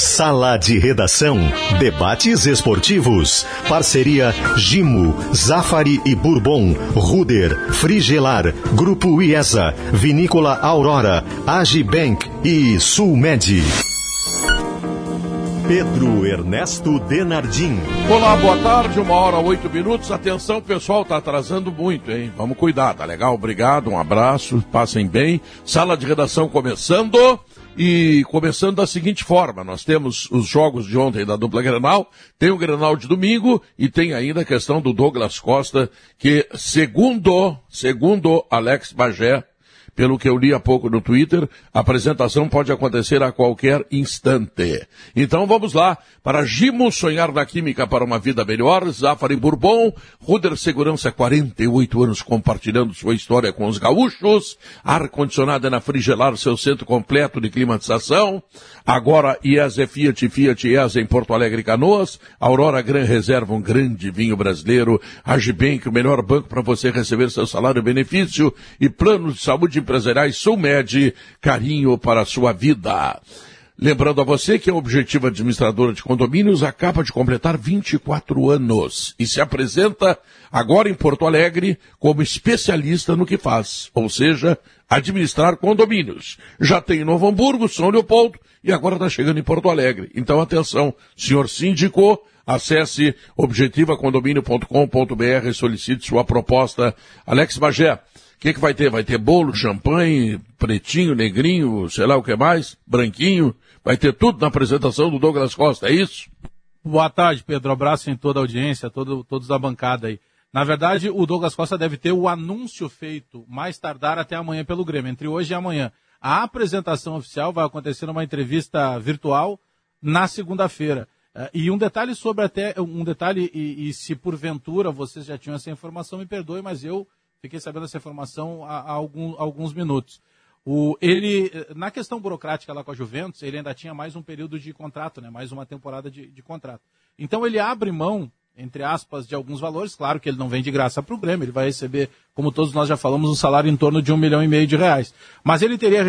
Sala de Redação. Debates esportivos. Parceria Gimo, Zafari e Bourbon, Ruder, Frigelar, Grupo IESA, Vinícola Aurora, Agibank e Sulmed. Pedro Ernesto Denardim. Olá, boa tarde, uma hora, oito minutos. Atenção, pessoal, tá atrasando muito, hein? Vamos cuidar, tá legal? Obrigado, um abraço, passem bem. Sala de redação começando. E começando da seguinte forma, nós temos os jogos de ontem da dupla Grenal, tem o Grenal de domingo e tem ainda a questão do Douglas Costa, que segundo, segundo Alex Bagé, pelo que eu li há pouco no Twitter, a apresentação pode acontecer a qualquer instante. Então vamos lá, para Gimo Sonhar na Química para uma Vida Melhor, Zafari Bourbon, Ruder Segurança, 48 anos compartilhando sua história com os gaúchos, ar-condicionado na Frigelar, seu centro completo de climatização, agora IESA Fiat, Fiat IESA em Porto Alegre Canoas, Aurora Gran Reserva, um grande vinho brasileiro, Agibank, o melhor banco para você receber seu salário e benefício, e plano de saúde empresariais Sulmed, carinho para a sua vida. Lembrando a você que a Objetiva Administradora de Condomínios acaba de completar 24 anos e se apresenta agora em Porto Alegre como especialista no que faz, ou seja, administrar condomínios. Já tem em Novo Hamburgo, São Leopoldo e agora está chegando em Porto Alegre. Então atenção, senhor síndico, acesse objetivacondomínio.com.br e solicite sua proposta. Alex Bagé, o que, que vai ter? Vai ter bolo, champanhe, pretinho, negrinho, sei lá o que mais, branquinho. Vai ter tudo na apresentação do Douglas Costa, é isso? Boa tarde, Pedro. Abraço em toda a audiência, todo, todos da bancada aí. Na verdade, o Douglas Costa deve ter o anúncio feito mais tardar até amanhã pelo Grêmio, entre hoje e amanhã. A apresentação oficial vai acontecer numa entrevista virtual na segunda-feira. Uh, e um detalhe sobre até, um detalhe, e, e se porventura vocês já tinham essa informação, me perdoe, mas eu Fiquei sabendo essa informação há, há alguns minutos. O, ele, na questão burocrática lá com a Juventus, ele ainda tinha mais um período de contrato, né? mais uma temporada de, de contrato. Então ele abre mão, entre aspas, de alguns valores. Claro que ele não vem de graça para o Grêmio, ele vai receber, como todos nós já falamos, um salário em torno de um milhão e meio de reais. Mas ele teria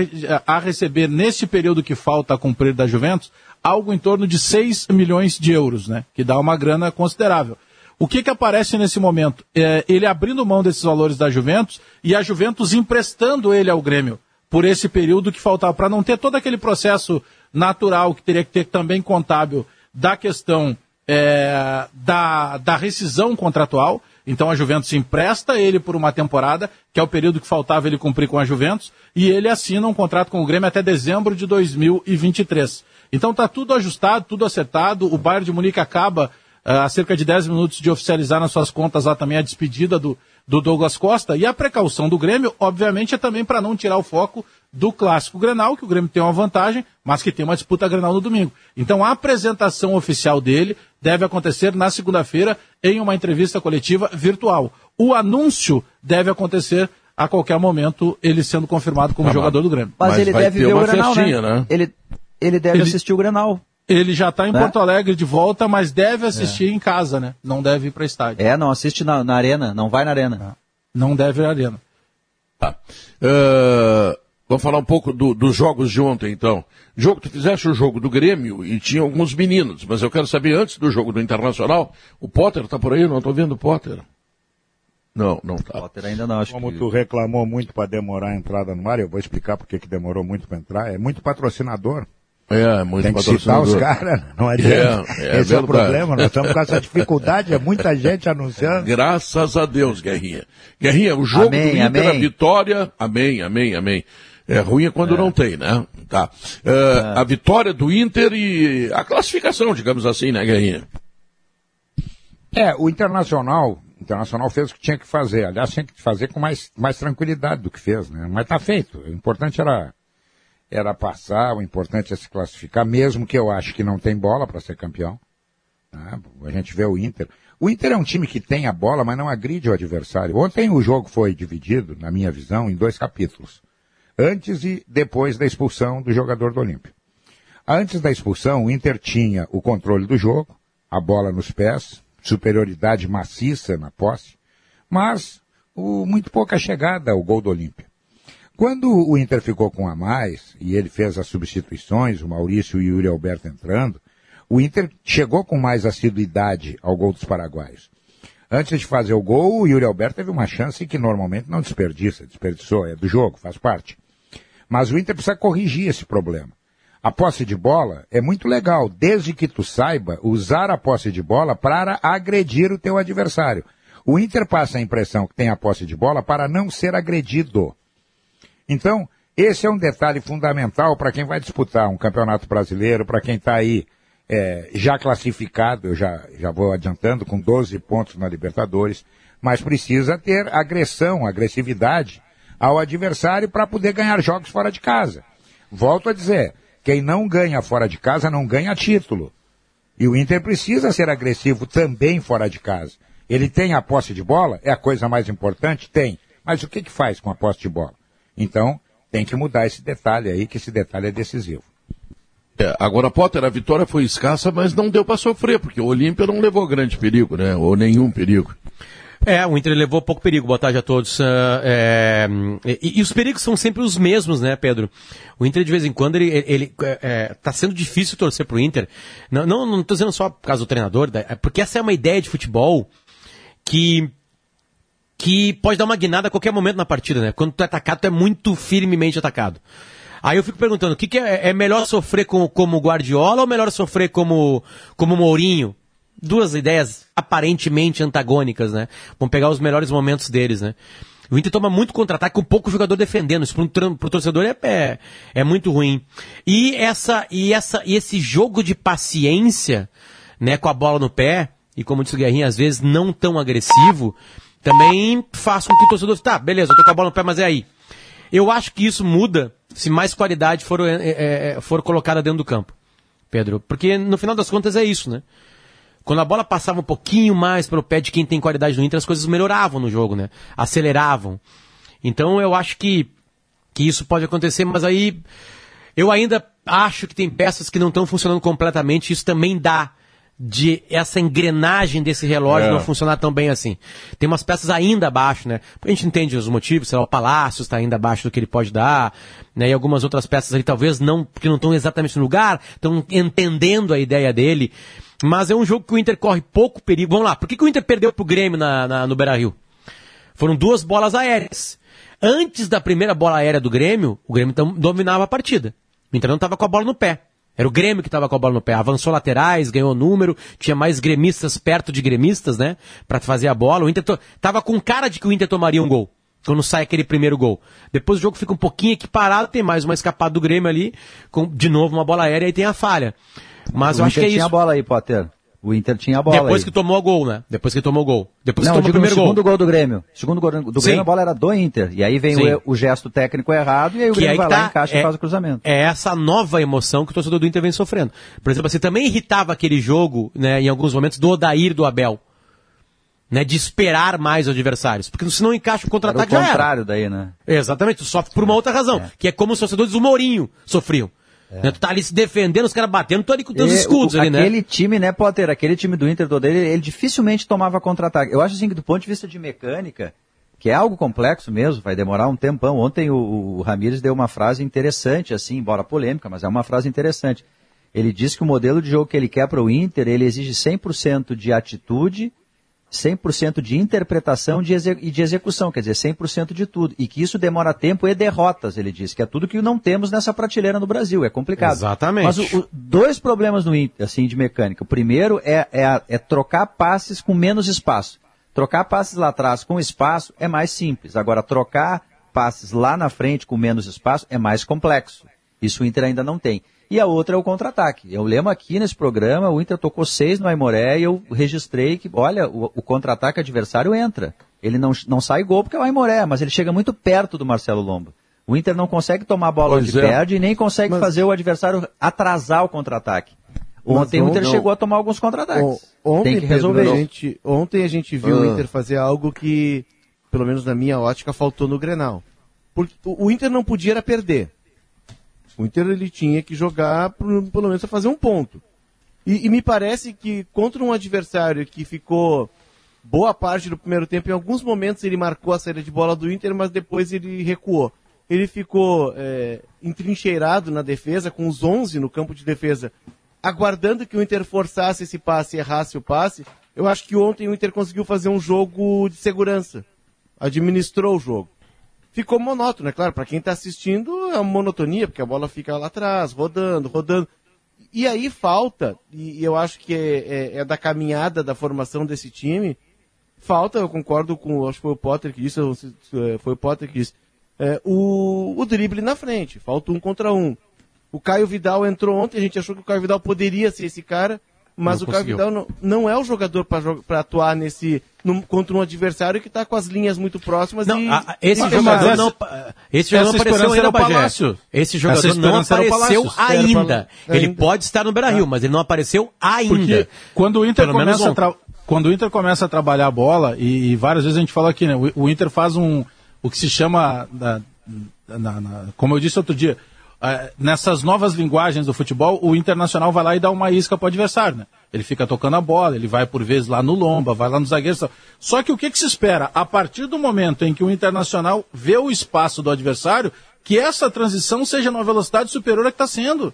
a receber, nesse período que falta a cumprir da Juventus, algo em torno de 6 milhões de euros, né? que dá uma grana considerável. O que, que aparece nesse momento? É, ele abrindo mão desses valores da Juventus e a Juventus emprestando ele ao Grêmio por esse período que faltava, para não ter todo aquele processo natural que teria que ter também contábil da questão é, da, da rescisão contratual. Então a Juventus empresta ele por uma temporada, que é o período que faltava ele cumprir com a Juventus, e ele assina um contrato com o Grêmio até dezembro de 2023. Então está tudo ajustado, tudo acertado. O Bayern de Munique acaba há cerca de 10 minutos de oficializar nas suas contas lá também a despedida do, do Douglas Costa. E a precaução do Grêmio, obviamente, é também para não tirar o foco do clássico Grenal, que o Grêmio tem uma vantagem, mas que tem uma disputa Grenal no domingo. Então a apresentação oficial dele deve acontecer na segunda-feira em uma entrevista coletiva virtual. O anúncio deve acontecer a qualquer momento, ele sendo confirmado como ah, jogador do Grêmio. Mas, mas ele deve ver o Grenal, né? né? Ele, ele deve ele... assistir o Grenal. Ele já está em né? Porto Alegre de volta, mas deve assistir é. em casa, né? Não deve ir para estádio. É, não assiste na, na, arena, não vai na arena. Não deve ir na arena. Tá. Uh, vamos falar um pouco do, dos jogos de ontem, então. Jogo, tu fizeste o jogo do Grêmio e tinha alguns meninos, mas eu quero saber antes do jogo do Internacional, o Potter está por aí? Não estou vendo o Potter. Não, não tá. Potter ainda não, acho Como que... tu reclamou muito para demorar a entrada no mar, eu vou explicar porque que demorou muito para entrar. É muito patrocinador. É, muito Tem que citar os caras, não adianta. É, é Esse é o problema, nós estamos com essa dificuldade, é muita gente anunciando. Graças a Deus, Guerrinha. Guerrinha, o jogo amém, do Inter, amém. a vitória, amém, amém, amém. É ruim é quando é. não tem, né? Tá. Uh, a vitória do Inter e a classificação, digamos assim, né, Guerrinha? É, o Internacional, o Internacional fez o que tinha que fazer. Aliás, tinha que fazer com mais, mais tranquilidade do que fez, né? Mas tá feito. O importante era era passar, o importante é se classificar, mesmo que eu acho que não tem bola para ser campeão. Né? A gente vê o Inter. O Inter é um time que tem a bola, mas não agride o adversário. Ontem o jogo foi dividido, na minha visão, em dois capítulos. Antes e depois da expulsão do jogador do Olímpio. Antes da expulsão, o Inter tinha o controle do jogo, a bola nos pés, superioridade maciça na posse, mas o, muito pouca chegada ao gol do Olímpio. Quando o Inter ficou com a mais, e ele fez as substituições, o Maurício e o Yuri Alberto entrando, o Inter chegou com mais assiduidade ao gol dos paraguaios. Antes de fazer o gol, o Yuri Alberto teve uma chance que normalmente não desperdiça, desperdiçou, é do jogo, faz parte. Mas o Inter precisa corrigir esse problema. A posse de bola é muito legal, desde que tu saiba usar a posse de bola para agredir o teu adversário. O Inter passa a impressão que tem a posse de bola para não ser agredido. Então, esse é um detalhe fundamental para quem vai disputar um campeonato brasileiro, para quem está aí é, já classificado, eu já, já vou adiantando, com 12 pontos na Libertadores, mas precisa ter agressão, agressividade ao adversário para poder ganhar jogos fora de casa. Volto a dizer, quem não ganha fora de casa não ganha título. E o Inter precisa ser agressivo também fora de casa. Ele tem a posse de bola? É a coisa mais importante? Tem. Mas o que, que faz com a posse de bola? Então, tem que mudar esse detalhe aí, que esse detalhe é decisivo. É, agora, Potter, a vitória foi escassa, mas não deu para sofrer, porque o Olímpia não levou grande perigo, né? Ou nenhum perigo. É, o Inter levou pouco perigo, boa tarde a todos. Uh, é, e, e, os perigos são sempre os mesmos, né, Pedro? O Inter, de vez em quando, ele, ele é, é tá sendo difícil torcer pro Inter. Não, não, não tô dizendo só por causa do treinador, é porque essa é uma ideia de futebol que que pode dar uma guinada a qualquer momento na partida, né? Quando tu é atacado, tu é muito firmemente atacado. Aí eu fico perguntando, o que, que é, é, melhor sofrer com, como Guardiola ou melhor sofrer como, como Mourinho? Duas ideias aparentemente antagônicas, né? Vamos pegar os melhores momentos deles, né? O Inter toma muito contra-ataque com pouco jogador defendendo. Isso para o torcedor é, é, é, muito ruim. E, essa, e, essa, e esse jogo de paciência, né, com a bola no pé, e como disse o Guerrinha, às vezes não tão agressivo, também faz com que o torcedor, tá, beleza, eu tô com a bola no pé, mas é aí. Eu acho que isso muda se mais qualidade for, é, for colocada dentro do campo, Pedro. Porque no final das contas é isso, né? Quando a bola passava um pouquinho mais pelo pé de quem tem qualidade no Inter, as coisas melhoravam no jogo, né? Aceleravam. Então eu acho que, que isso pode acontecer, mas aí eu ainda acho que tem peças que não estão funcionando completamente, isso também dá de essa engrenagem desse relógio é. não funcionar tão bem assim. Tem umas peças ainda abaixo, né? A gente entende os motivos, sei lá, o Palácio está ainda abaixo do que ele pode dar, né? E algumas outras peças ali talvez não, porque não estão exatamente no lugar, estão entendendo a ideia dele. Mas é um jogo que o Inter corre pouco perigo. Vamos lá, por que, que o Inter perdeu pro Grêmio na, na no Beira-Rio? Foram duas bolas aéreas. Antes da primeira bola aérea do Grêmio, o Grêmio dominava a partida. O Inter não estava com a bola no pé. Era o Grêmio que estava com a bola no pé. Avançou laterais, ganhou número, tinha mais gremistas perto de gremistas, né? Para fazer a bola. O Inter to... tava com cara de que o Inter tomaria um gol. Quando sai aquele primeiro gol. Depois o jogo fica um pouquinho equiparado, tem mais uma escapada do Grêmio ali, com de novo uma bola aérea e tem a falha. Mas o eu acho que é isso. tinha a bola aí, Potter. O Inter tinha a bola. Depois aí. que tomou o gol, né? Depois que tomou o gol. Depois Não, que tomou o primeiro gol. segundo gol do Grêmio. Segundo gol do Grêmio, a bola era do Inter. E aí vem o, o, gesto técnico errado e aí o que Grêmio vai tá, lá, encaixa é, e faz o cruzamento. É essa nova emoção que o torcedor do Inter vem sofrendo. Por exemplo, você também irritava aquele jogo, né, em alguns momentos, do Odair do Abel. Né, de esperar mais os adversários. Porque se não encaixa o contra-ataque já era. o contrário daí, né? Exatamente, tu sofre por uma outra razão. É. Que é como os torcedores do Mourinho sofriam. É. Né? Tu tá ali se defendendo, os caras batendo, tu ali com teus escudos o, ali, né? Aquele time, né, Potter, aquele time do Inter todo ele, ele dificilmente tomava contra-ataque. Eu acho assim que do ponto de vista de mecânica, que é algo complexo mesmo, vai demorar um tempão. Ontem o, o Ramires deu uma frase interessante, assim, embora polêmica, mas é uma frase interessante. Ele disse que o modelo de jogo que ele quer para o Inter, ele exige 100% de atitude 100% de interpretação de e de execução, quer dizer, 100% de tudo. E que isso demora tempo e derrotas, ele disse, que é tudo que não temos nessa prateleira no Brasil, é complicado. Exatamente. Mas o, o, dois problemas no assim de mecânica. O primeiro é, é, é trocar passes com menos espaço. Trocar passes lá atrás com espaço é mais simples. Agora, trocar passes lá na frente com menos espaço é mais complexo. Isso o Inter ainda não tem e a outra é o contra-ataque. Eu lembro aqui nesse programa, o Inter tocou seis no Aimoré e eu registrei que, olha, o, o contra-ataque adversário entra. Ele não, não sai gol porque é o Aimoré, mas ele chega muito perto do Marcelo Lomba. O Inter não consegue tomar a bola pois onde é. perde e nem consegue mas... fazer o adversário atrasar o contra-ataque. Ontem o Inter não. chegou a tomar alguns contra-ataques. Ontem, Tem que resolver. Pedro, a gente, ontem a gente viu ah. o Inter fazer algo que, pelo menos na minha ótica, faltou no Grenal. Porque o Inter não podia era perder. O Inter ele tinha que jogar pelo menos a fazer um ponto. E, e, me parece que contra um adversário que ficou boa parte do primeiro tempo, em alguns momentos ele marcou a saída de bola do Inter, mas depois ele recuou. ele ficou é, entrincheirado na defesa, com os 11 no campo de defesa, aguardando que o Inter forçasse esse passe errasse o passe. Eu acho que ontem o Inter conseguiu fazer um jogo de segurança. Administrou o jogo. Ficou monótono, é claro, para quem está assistindo é uma monotonia, porque a bola fica lá atrás, rodando, rodando. E aí falta, e eu acho que é, é, é da caminhada da formação desse time, falta, eu concordo com, acho que foi o Potter que disse, foi o Potter que disse, é, o, o drible na frente, falta um contra um. O Caio Vidal entrou ontem, a gente achou que o Caio Vidal poderia ser esse cara, mas Não o conseguiu. Não, não é o jogador para atuar nesse num- contra um adversário que está com as linhas muito próximas Não, e a- esse e- jogador não, esse jogador não apareceu ainda, Bagé. Esse jogador não apareceu ainda. Ele ainda. pode estar no Beira-Rio, mas ele não apareceu ainda. Porque quando o Inter Pelo começa a tra- quando o Inter começa a trabalhar a bola e, e várias vezes a gente fala aqui, né? O, o Inter faz um o que se chama da- na- na- como eu disse outro dia, nessas novas linguagens do futebol, o Internacional vai lá e dá uma isca pro adversário, né? Ele fica tocando a bola, ele vai por vezes lá no lomba, vai lá no zagueiro. Só que o que, que se espera? A partir do momento em que o Internacional vê o espaço do adversário, que essa transição seja numa velocidade superior à que está sendo.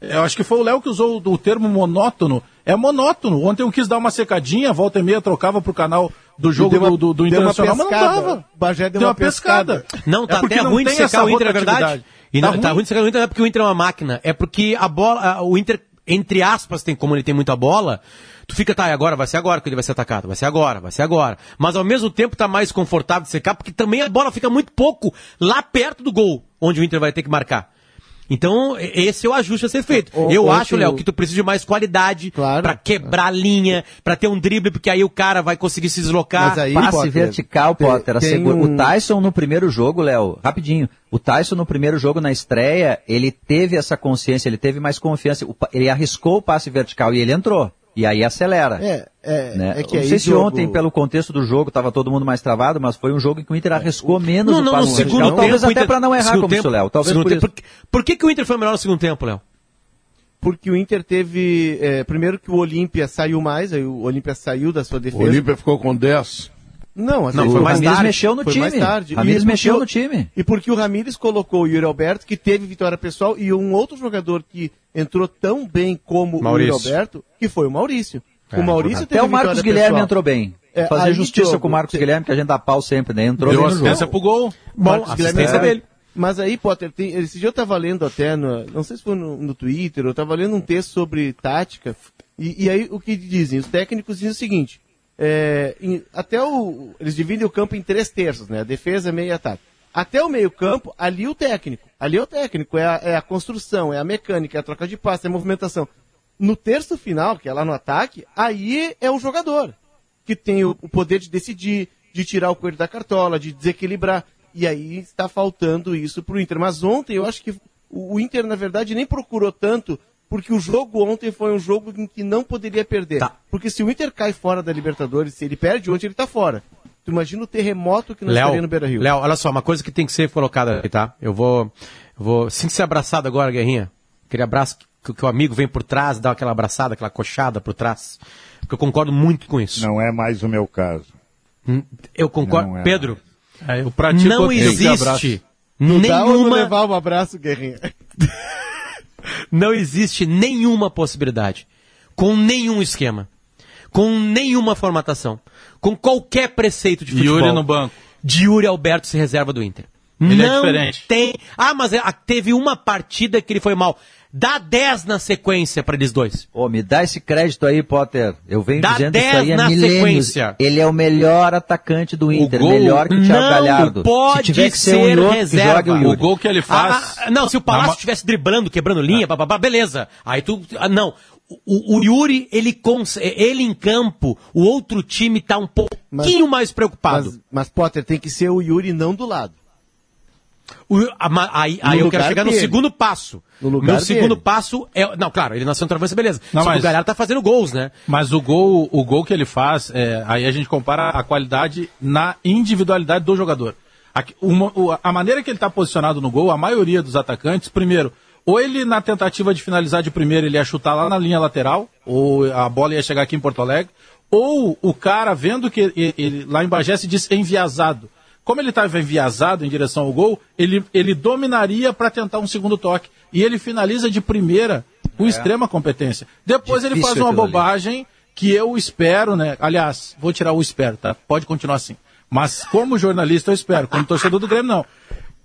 Eu acho que foi o Léo que usou o, o termo monótono. É monótono. Ontem eu quis dar uma secadinha, volta e meia trocava pro canal do jogo deu uma- do, do, do deu Internacional, mas não pescada. dava. Bagé deu uma pescada. Não, tá É até não ruim de secar essa o Inter, é verdade. E Tá não, tá ruim. ruim de secar o Inter não é porque o Inter é uma máquina, é porque a bola, o Inter, entre aspas, tem como ele tem muita bola, tu fica, tá, agora vai ser agora que ele vai ser atacado, vai ser agora, vai ser agora. Mas ao mesmo tempo tá mais confortável de secar, porque também a bola fica muito pouco lá perto do gol, onde o Inter vai ter que marcar. Então, esse é o ajuste a ser feito. O- Eu ontem acho, Léo, o- que tu precisa de mais qualidade Claro. pra quebrar a linha, pra ter um drible, porque aí o cara vai conseguir se deslocar. Mas aí, Passe Potter, vertical, Potter. tem um- O Tyson no primeiro jogo, Léo, rapidinho. O Tyson no primeiro jogo na estreia, ele teve essa consciência, ele teve mais confiança. Ele arriscou o passe vertical e ele entrou. E aí acelera. É, é, né? é que não aí sei se jogo- ontem, pelo contexto do jogo, estava todo mundo mais travado, mas foi um jogo em que o Inter arriscou menos Não, o não, no passe segundo vertical. tempo. Talvez o até Inter- para não errar segundo como tempo- isso, Léo. Talvez por tempo. Por, que- por que, que o Inter foi melhor no segundo tempo, Léo? Porque o Inter teve. é, primeiro que o Olímpia saiu mais, aí o Olímpia saiu da sua O defesa. Olímpia ficou com 10. Não, assim, Não, foi O mais Ramires tarde. mexeu no Foi time. mais tarde. Ramires E mexeu porque no o- time. E porque o Ramires colocou o Yuri Alberto, que teve vitória pessoal, e um outro jogador que entrou tão bem como Maurício. o Yuri Alberto, que foi o Maurício. É, o Maurício Até teve o Marcos vitória Guilherme pessoal. entrou bem. É, Fazer justiça com o Marcos te- Guilherme, que a gente dá pau sempre, né? Entrou Deu bem assistência pro gol. Bom, Marcos Guilherme é. dele. Mas aí, Potter, tem, esse dia eu estava lendo até, no, não sei se foi no, no Twitter, eu estava lendo um texto sobre tática, e, e aí o que dizem? Os técnicos dizem o seguinte, é, em- até o, eles dividem o campo em três terços, né? Defesa, meio e ataque. Até o meio campo, ali o técnico. Ali é o técnico, é a, é a construção, é a mecânica, é a troca de passe, é a movimentação. No terço final, que é lá no ataque, aí é o jogador que tem o, o poder de decidir, de tirar o coelho da cartola, de desequilibrar. E aí está faltando isso para o Inter. Mas ontem eu acho que o Inter, na verdade, nem procurou tanto, porque o jogo ontem foi um jogo em que não poderia perder. Tá. Porque se o Inter cai fora da Libertadores, se ele perde ontem, ele está fora. Tu imagina o terremoto que nós estaria no Beira Rio. Léo, olha só, uma coisa que tem que ser colocada aqui, tá? Eu vou, eu vou, sinta ser abraçado agora, Guerrinha. Aquele abraço que, que o amigo vem por trás, dá aquela abraçada, aquela coxada por trás. Porque eu concordo muito com isso. Não é mais o meu caso. Hum, Eu concordo. Não é. Pedro, É, eu pratico não tipo abraço. existe Dá ou não nenhuma, levar um abraço, Guerrinha? não existe nenhuma possibilidade, com nenhum esquema, com nenhuma formatação, com qualquer preceito de futebol. Yuri no banco. de Yuri Alberto se reserva do Inter. Ele é não diferente. tem. Ah, mas é- teve uma partida que ele foi mal. Dá 10 na sequência pra eles dois. Ô, me dá esse crédito aí, Potter. Eu venho Dá dizendo 10 isso aí há na milênios. sequência. Ele é o melhor atacante do Inter, gol- melhor que o Thiago não Galhardo. pode Se tiver que ser, ser um reserva. o. O gol que ele faz. Ah, ah, não, se o Palácio estivesse driblando, quebrando linha, bababá, beleza. Aí tu. ah, não. O, o Yuri, ele, ele em campo, o outro time tá um pouquinho mais preocupado. Mas, mas, Potter, tem que ser o Yuri não do lado. O- a- aí aí No eu quero chegar no dele. segundo passo. No lugar Meu segundo dele. passo é. Não, claro, ele nasceu no travessa, beleza. Não, Só que mas- o Galhardo tá fazendo gols, né? Mas o gol, o gol que ele faz, é, aí a gente compara a qualidade na individualidade do jogador. Aqui, uma- a maneira que ele está posicionado no gol, a maioria dos atacantes, primeiro, ou ele na tentativa de finalizar de primeiro, ele ia chutar lá na linha lateral, ou a bola ia chegar aqui em Porto Alegre, ou o cara vendo que ele, ele- lá em Bagé se diz enviesado. Como ele estava enviesado em direção ao gol, ele, ele dominaria para tentar um segundo toque. E ele finaliza de primeira com extrema competência. Depois ele Difícil faz uma aquilo ali. bobagem que eu espero, né? Aliás, vou tirar o espero, tá? Pode continuar assim. Mas como jornalista eu espero, como torcedor do Grêmio não.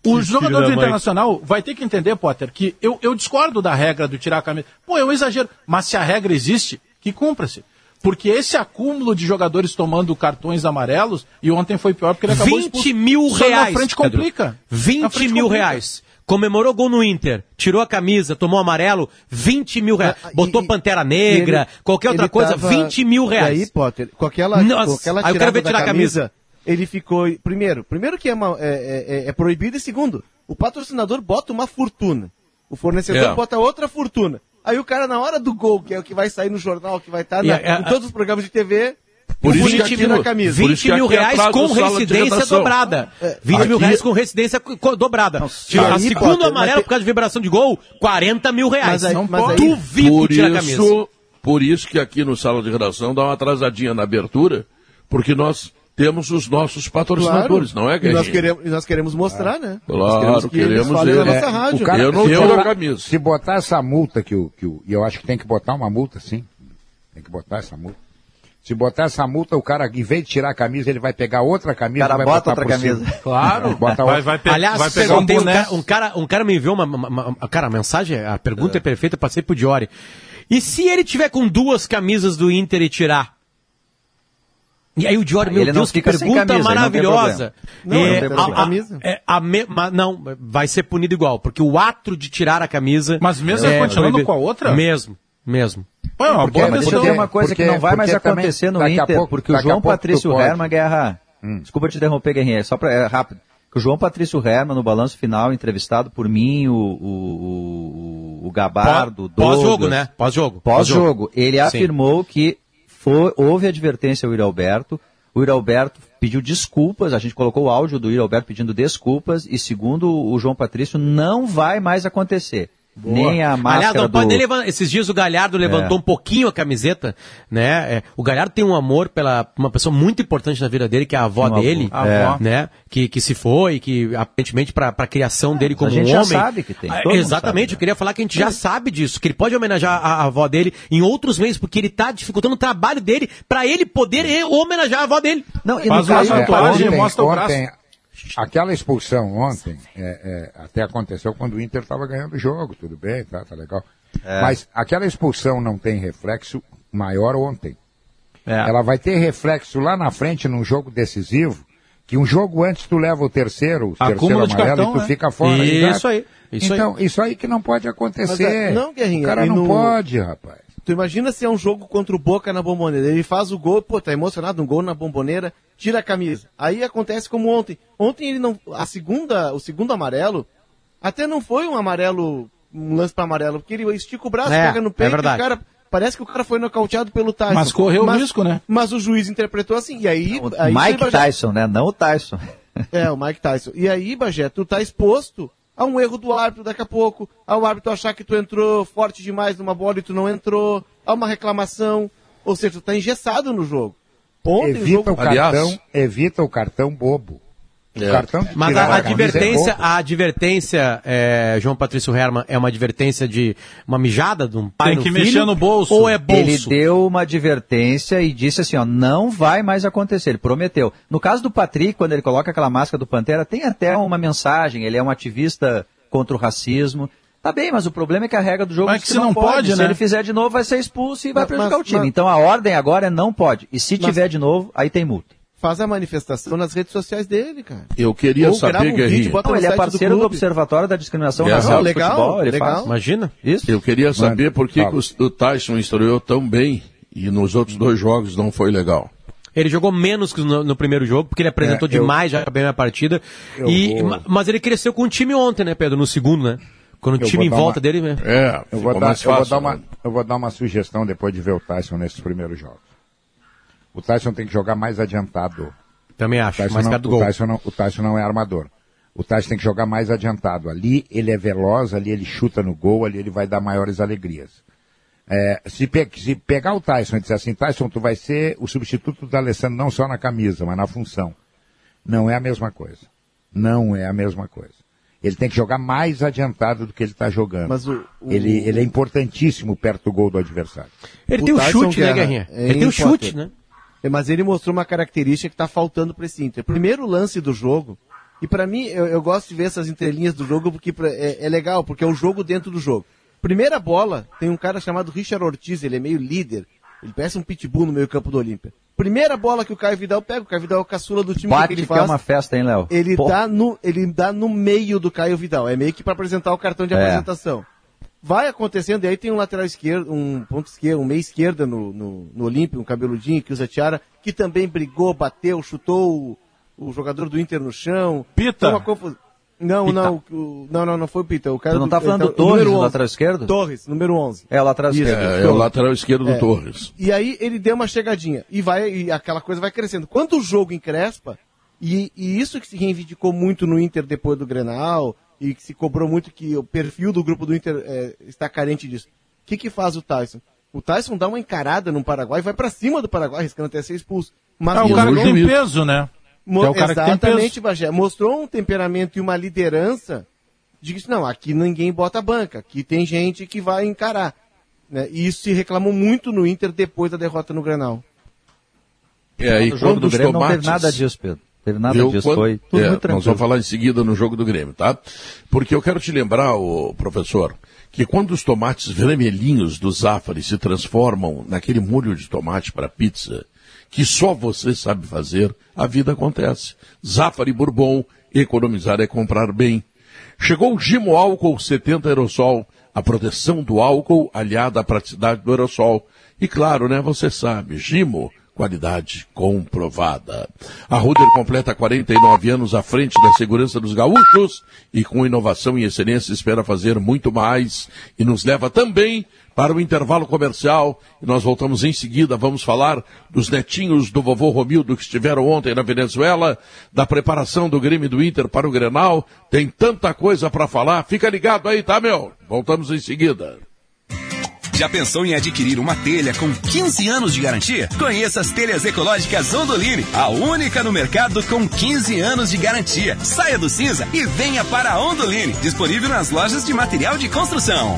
O jogador do. Internacional vai ter que entender, Potter, que eu, eu discordo da regra do tirar a camisa. Pô, é um exagero. Mas se a regra existe, que cumpra-se. Porque esse acúmulo de jogadores tomando cartões amarelos, e ontem foi pior porque ele acabou 20 expulso. mil Só reais. Na frente Pedro. complica. Na 20 frente mil complica. reais. Comemorou gol no Inter, tirou a camisa, tomou amarelo, 20 mil reais. Ah, Botou e- Pantera Negra, ele- qualquer outra coisa, tava- 20 mil reais. E aí, Potter, com aquela, Nossa, com aquela aí eu quero ver tirar a camisa, ele ficou... Primeiro, primeiro que é, uma- é- é- é proibido, e segundo, o patrocinador bota uma fortuna. O fornecedor É. bota outra fortuna. Aí o cara, na hora do gol, que é o que vai sair no jornal, que vai estar na- a- a- em todos os programas de TV, Por o isso que bonito tira aquilo- a camisa. Por 20 isso que mil aqui reais com residência dobrada. 20 mil Aqui- reais com residência dobrada. e a aí, segundo Potter, amarelo, mas tem- por causa de vibração de gol, 40 mil reais. Mas aí- Não mas pode. aí- Duvido Por tirar a camisa. isso, por isso que aqui no Sala de Redação dá uma atrasadinha na abertura, porque nós temos os nossos patrocinadores, não é, e nós, Guerrinha? queremos, e nós queremos mostrar, né? Claro, nós queremos que queremos na nossa É, rádio. o cara- Eu não botar- a camisa. Se botar essa multa que o, que o. E eu acho que tem que botar uma multa, sim. Tem que botar essa multa. Se botar essa multa, o cara, em vez de tirar a camisa, ele vai pegar outra camisa O cara vai bota botar outra por cima. camisa. Claro. Bota vai, outra. vai, pe- Aliás, vai pegar um um, cara, um, cara, um cara me enviou uma, uma- uma- Cara, a mensagem, a pergunta é, perfeita, eu passei pro Diori. E se ele tiver com duas camisas do Inter e tirar? E aí o Diori, meu Ele não Deus, que pergunta camisa, aí não tem maravilhosa. Não, É, não a- a- Camisa. é, a me- ma- não, vai ser punido igual, porque o ato de tirar a camisa... Mas mesmo é continuando com a outra? Mesmo, mesmo. Pô, é uma Porque- boa Mas tem uma coisa porque- que não vai mais acontecer no Inter, pouco- porque o João Patrício. Herman Guerra. Desculpa te interromper, Guerrinha, só pra, é rápido. Que o João Patrício Herman, no balanço final, entrevistado por mim, o, o, o, o Gabardo, o Pós-jogo, né? Pós-jogo. Pós-jogo, ele Sim. afirmou que foi, houve advertência ao Yuri Alberto. O Yuri Alberto pediu desculpas, a gente colocou o áudio do Yuri Alberto pedindo desculpas, e segundo o João Patrício, não vai mais acontecer. Nem a máscara Aliás, não do... nem Esses dias o Galhardo levantou É. um pouquinho a camiseta, né? É, o Galhardo tem um amor pela uma pessoa muito importante na vida dele, que é a avó Um avô. dele, A avó. né? Que, que se foi, que aparentemente para a criação dele como a gente um já homem. sabe que tem, Ah, todo Exatamente, sabe, né? eu queria falar que a gente já sabe disso, que ele pode homenagear a, a avó dele em outros meios, porque ele tá dificultando o trabalho dele para ele poder homenagear a avó dele. Não, e no uma caso, tatuagem, ontem, mostra o ontem, aquela expulsão ontem, é, é, até aconteceu quando o Inter estava ganhando o jogo, tudo bem, tá, tá legal. Mas aquela expulsão não tem reflexo maior ontem. É. Ela vai ter reflexo lá na frente num jogo decisivo, que um jogo antes tu leva o terceiro, o terceiro Acúmulo amarelo cartão, e tu né? fica fora. Isso exato. aí, isso aí. então, isso aí que não pode acontecer. Mas, é, não, Guerrinha, o cara não no- pode, rapaz. Tu imagina se é um jogo contra o Boca na bomboneira. Ele faz o gol, pô, tá emocionado, um gol na bomboneira, tira a camisa. Aí acontece como ontem. Ontem ele não. A segunda, o segundo amarelo, até não foi um amarelo, um lance para amarelo, porque ele estica o braço, É, pega no é peito, verdade. e o cara. Parece que o cara foi nocauteado pelo Tyson. Mas correu o risco, né? Mas o juiz interpretou assim. E aí. o aí Mike Tyson, né? Não o Tyson. é, o Mike Tyson. E aí, Bagé, tu tá exposto a um erro do árbitro daqui a pouco, ao árbitro achar que tu entrou forte demais numa bola e tu não entrou, a uma reclamação. Ou seja, tu tá engessado no jogo. Ontem o Evita jogo... o Aliás- cartão, evita o cartão bobo. É. cartão Mas a, a é advertência, bobo. a advertência, é, João Patrício Herman, é uma advertência de uma mijada de um pai Tem no que filho, mexer no bolso. Ou é bolso? Ele deu uma advertência e disse assim, ó, não vai mais acontecer, ele prometeu. No caso do Patrick, quando ele coloca aquela máscara do Pantera, tem até uma mensagem, ele é um ativista contra o racismo. Tá bem, mas o problema é que a regra do jogo Mas diz que se não pode, Se né? ele fizer de novo, vai ser expulso e vai Mas- prejudicar mas- o time. mas- Então a ordem agora é não pode. E se Mas- tiver de novo, aí tem multa. Faz a manifestação nas redes sociais dele, cara. Eu queria Ou saber, um vídeo, Guerrinha. bota Não, ele é do parceiro do, clube. Observatório da Discriminação. Racial do legal, Futebol, ele legal. faz. Imagina. Isso? Eu queria saber por que, o, o Tyson estreou tão bem e nos outros dois jogos não foi legal. Ele jogou menos que no, no primeiro jogo, porque ele apresentou É, eu- demais já bem a partida. E, vou- ma- Mas ele cresceu com o time ontem, né, Pedro? No segundo, né? Quando o Eu time em volta uma- dele, né? É, Eu vou, dar, mais eu, vou fácil, dar uma, né? eu vou dar uma sugestão depois de ver o Tyson nesses primeiros jogos. O Tyson tem que jogar mais adiantado. Também O acho, Tyson, mais não, perto do o, gol. Tyson não, o Tyson não é armador. O Tyson tem que jogar mais adiantado. Ali ele é veloz, ali ele chuta no gol, ali ele vai dar maiores alegrias. É, se, pe- se pegar o Tyson e disser assim, Tyson, tu vai ser o substituto do Alessandro não só na camisa, mas na função. Não é a mesma coisa. Não é a mesma coisa. Ele tem que jogar mais adiantado do que ele está jogando. Mas o, o... Ele, ele é importantíssimo perto do gol do adversário. Ele O tem o Tyson chute, né, Guerrinha? é Ele tem o chute, né? É, Mas ele mostrou uma característica que está faltando para esse Inter. Primeiro lance do jogo, e para mim, eu, eu gosto de ver essas entrelinhas do jogo porque pra- é, é legal, porque é o jogo dentro do jogo. Primeira bola, tem um cara chamado Richard Ortiz, ele é meio líder. Ele parece um pitbull no meio campo do Olímpia. Primeira bola que o Caio Vidal pega, o Caio Vidal é o caçula do time Bate que que, ele é faz. uma festa, hein, Léo? Ele Pô, dá, no, ele dá no meio do Caio Vidal. É meio que para apresentar o cartão de É. apresentação. Vai acontecendo, e aí tem um lateral esquerdo, um ponto esquerdo, um meia esquerda no, no, no Olímpio, um cabeludinho que usa tiara, que também brigou, bateu, chutou o, o jogador do Inter no chão. Pita? Foi uma confusão. Não, Pita. não, o- não, não, não foi o Pita. O cara Tu não tá do, falando então, do Torres, 11. lateral esquerdo? Torres, número 11. É, o lateral Isso. esquerdo. É, é o lateral esquerdo do É. Torres. E aí ele deu uma chegadinha. E vai, e aquela coisa vai crescendo. Quando o jogo encrespa, e, e isso que se reivindicou muito no Inter depois do Grenal, e que se cobrou muito que o perfil do grupo do Inter é, está carente disso. O que, que faz o Tyson? O Tyson dá uma encarada no Paraguai e vai pra cima do Paraguai, riscando até ser expulso. Mas É o cara que tem peso, né? Mo- é o cara que tem Exatamente, peso. Bagé. Mostrou um temperamento e uma liderança de que, não, aqui ninguém bota banca, aqui tem gente que vai encarar. Né? E isso se reclamou muito no Inter depois da derrota no Grenal. É, e No jogo do os Grêmio não tomates... teve nada disso, Pedro. Teve nada Viu? disso. Quando- Foi tudo É, muito Nós tranquilo. vamos falar em seguida no jogo do Grêmio, tá? Porque eu quero te lembrar, ô, professor, que quando os tomates vermelhinhos do Zafari se transformam naquele molho de tomate para pizza, que só você sabe fazer, a vida acontece. Zafari Bourbon, economizar é comprar bem. Chegou o Gimo Álcool 70 Aerosol, a proteção do álcool aliada à praticidade do aerosol. E claro, né, você sabe, Gimo, qualidade comprovada. A Ruder completa 49 anos à frente da segurança dos gaúchos e com inovação e excelência espera fazer muito mais e nos leva também para o intervalo comercial e nós voltamos em seguida, vamos falar dos netinhos do vovô Romildo que estiveram ontem na Venezuela, da preparação do Grêmio do Inter para o Grenal, tem tanta coisa para falar, fica ligado aí, tá meu? Voltamos em seguida. Já pensou em adquirir uma telha com 15 anos de garantia? Conheça as telhas ecológicas Ondoline, a única no mercado com 15 anos de garantia. Saia do cinza e venha para a Ondoline, disponível nas lojas de material de construção.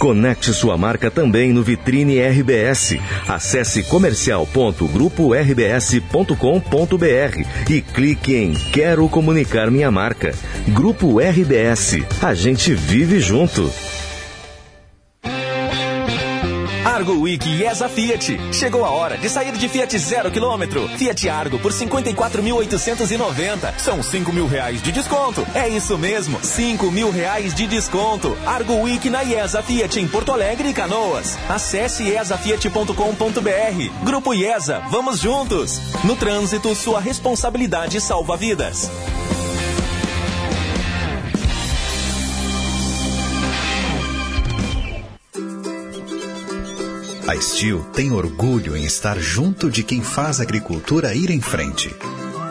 Conecte sua marca também no Vitrine RBS. Acesse comercial.grupo-rbs.com.br e clique em Quero comunicar minha marca. Grupo RBS. A gente vive junto. Argo Week IESA Fiat. Chegou a hora de sair de Fiat zero quilômetro. Fiat Argo por 54.890. São 5 mil reais de desconto. É isso mesmo, 5 mil reais de desconto. Argo Week na IESA Fiat em Porto Alegre e Canoas. Acesse iesafiat.com.br. Grupo IESA, vamos juntos. No trânsito, sua responsabilidade salva vidas. Steel tem orgulho em estar junto de quem faz a agricultura ir em frente.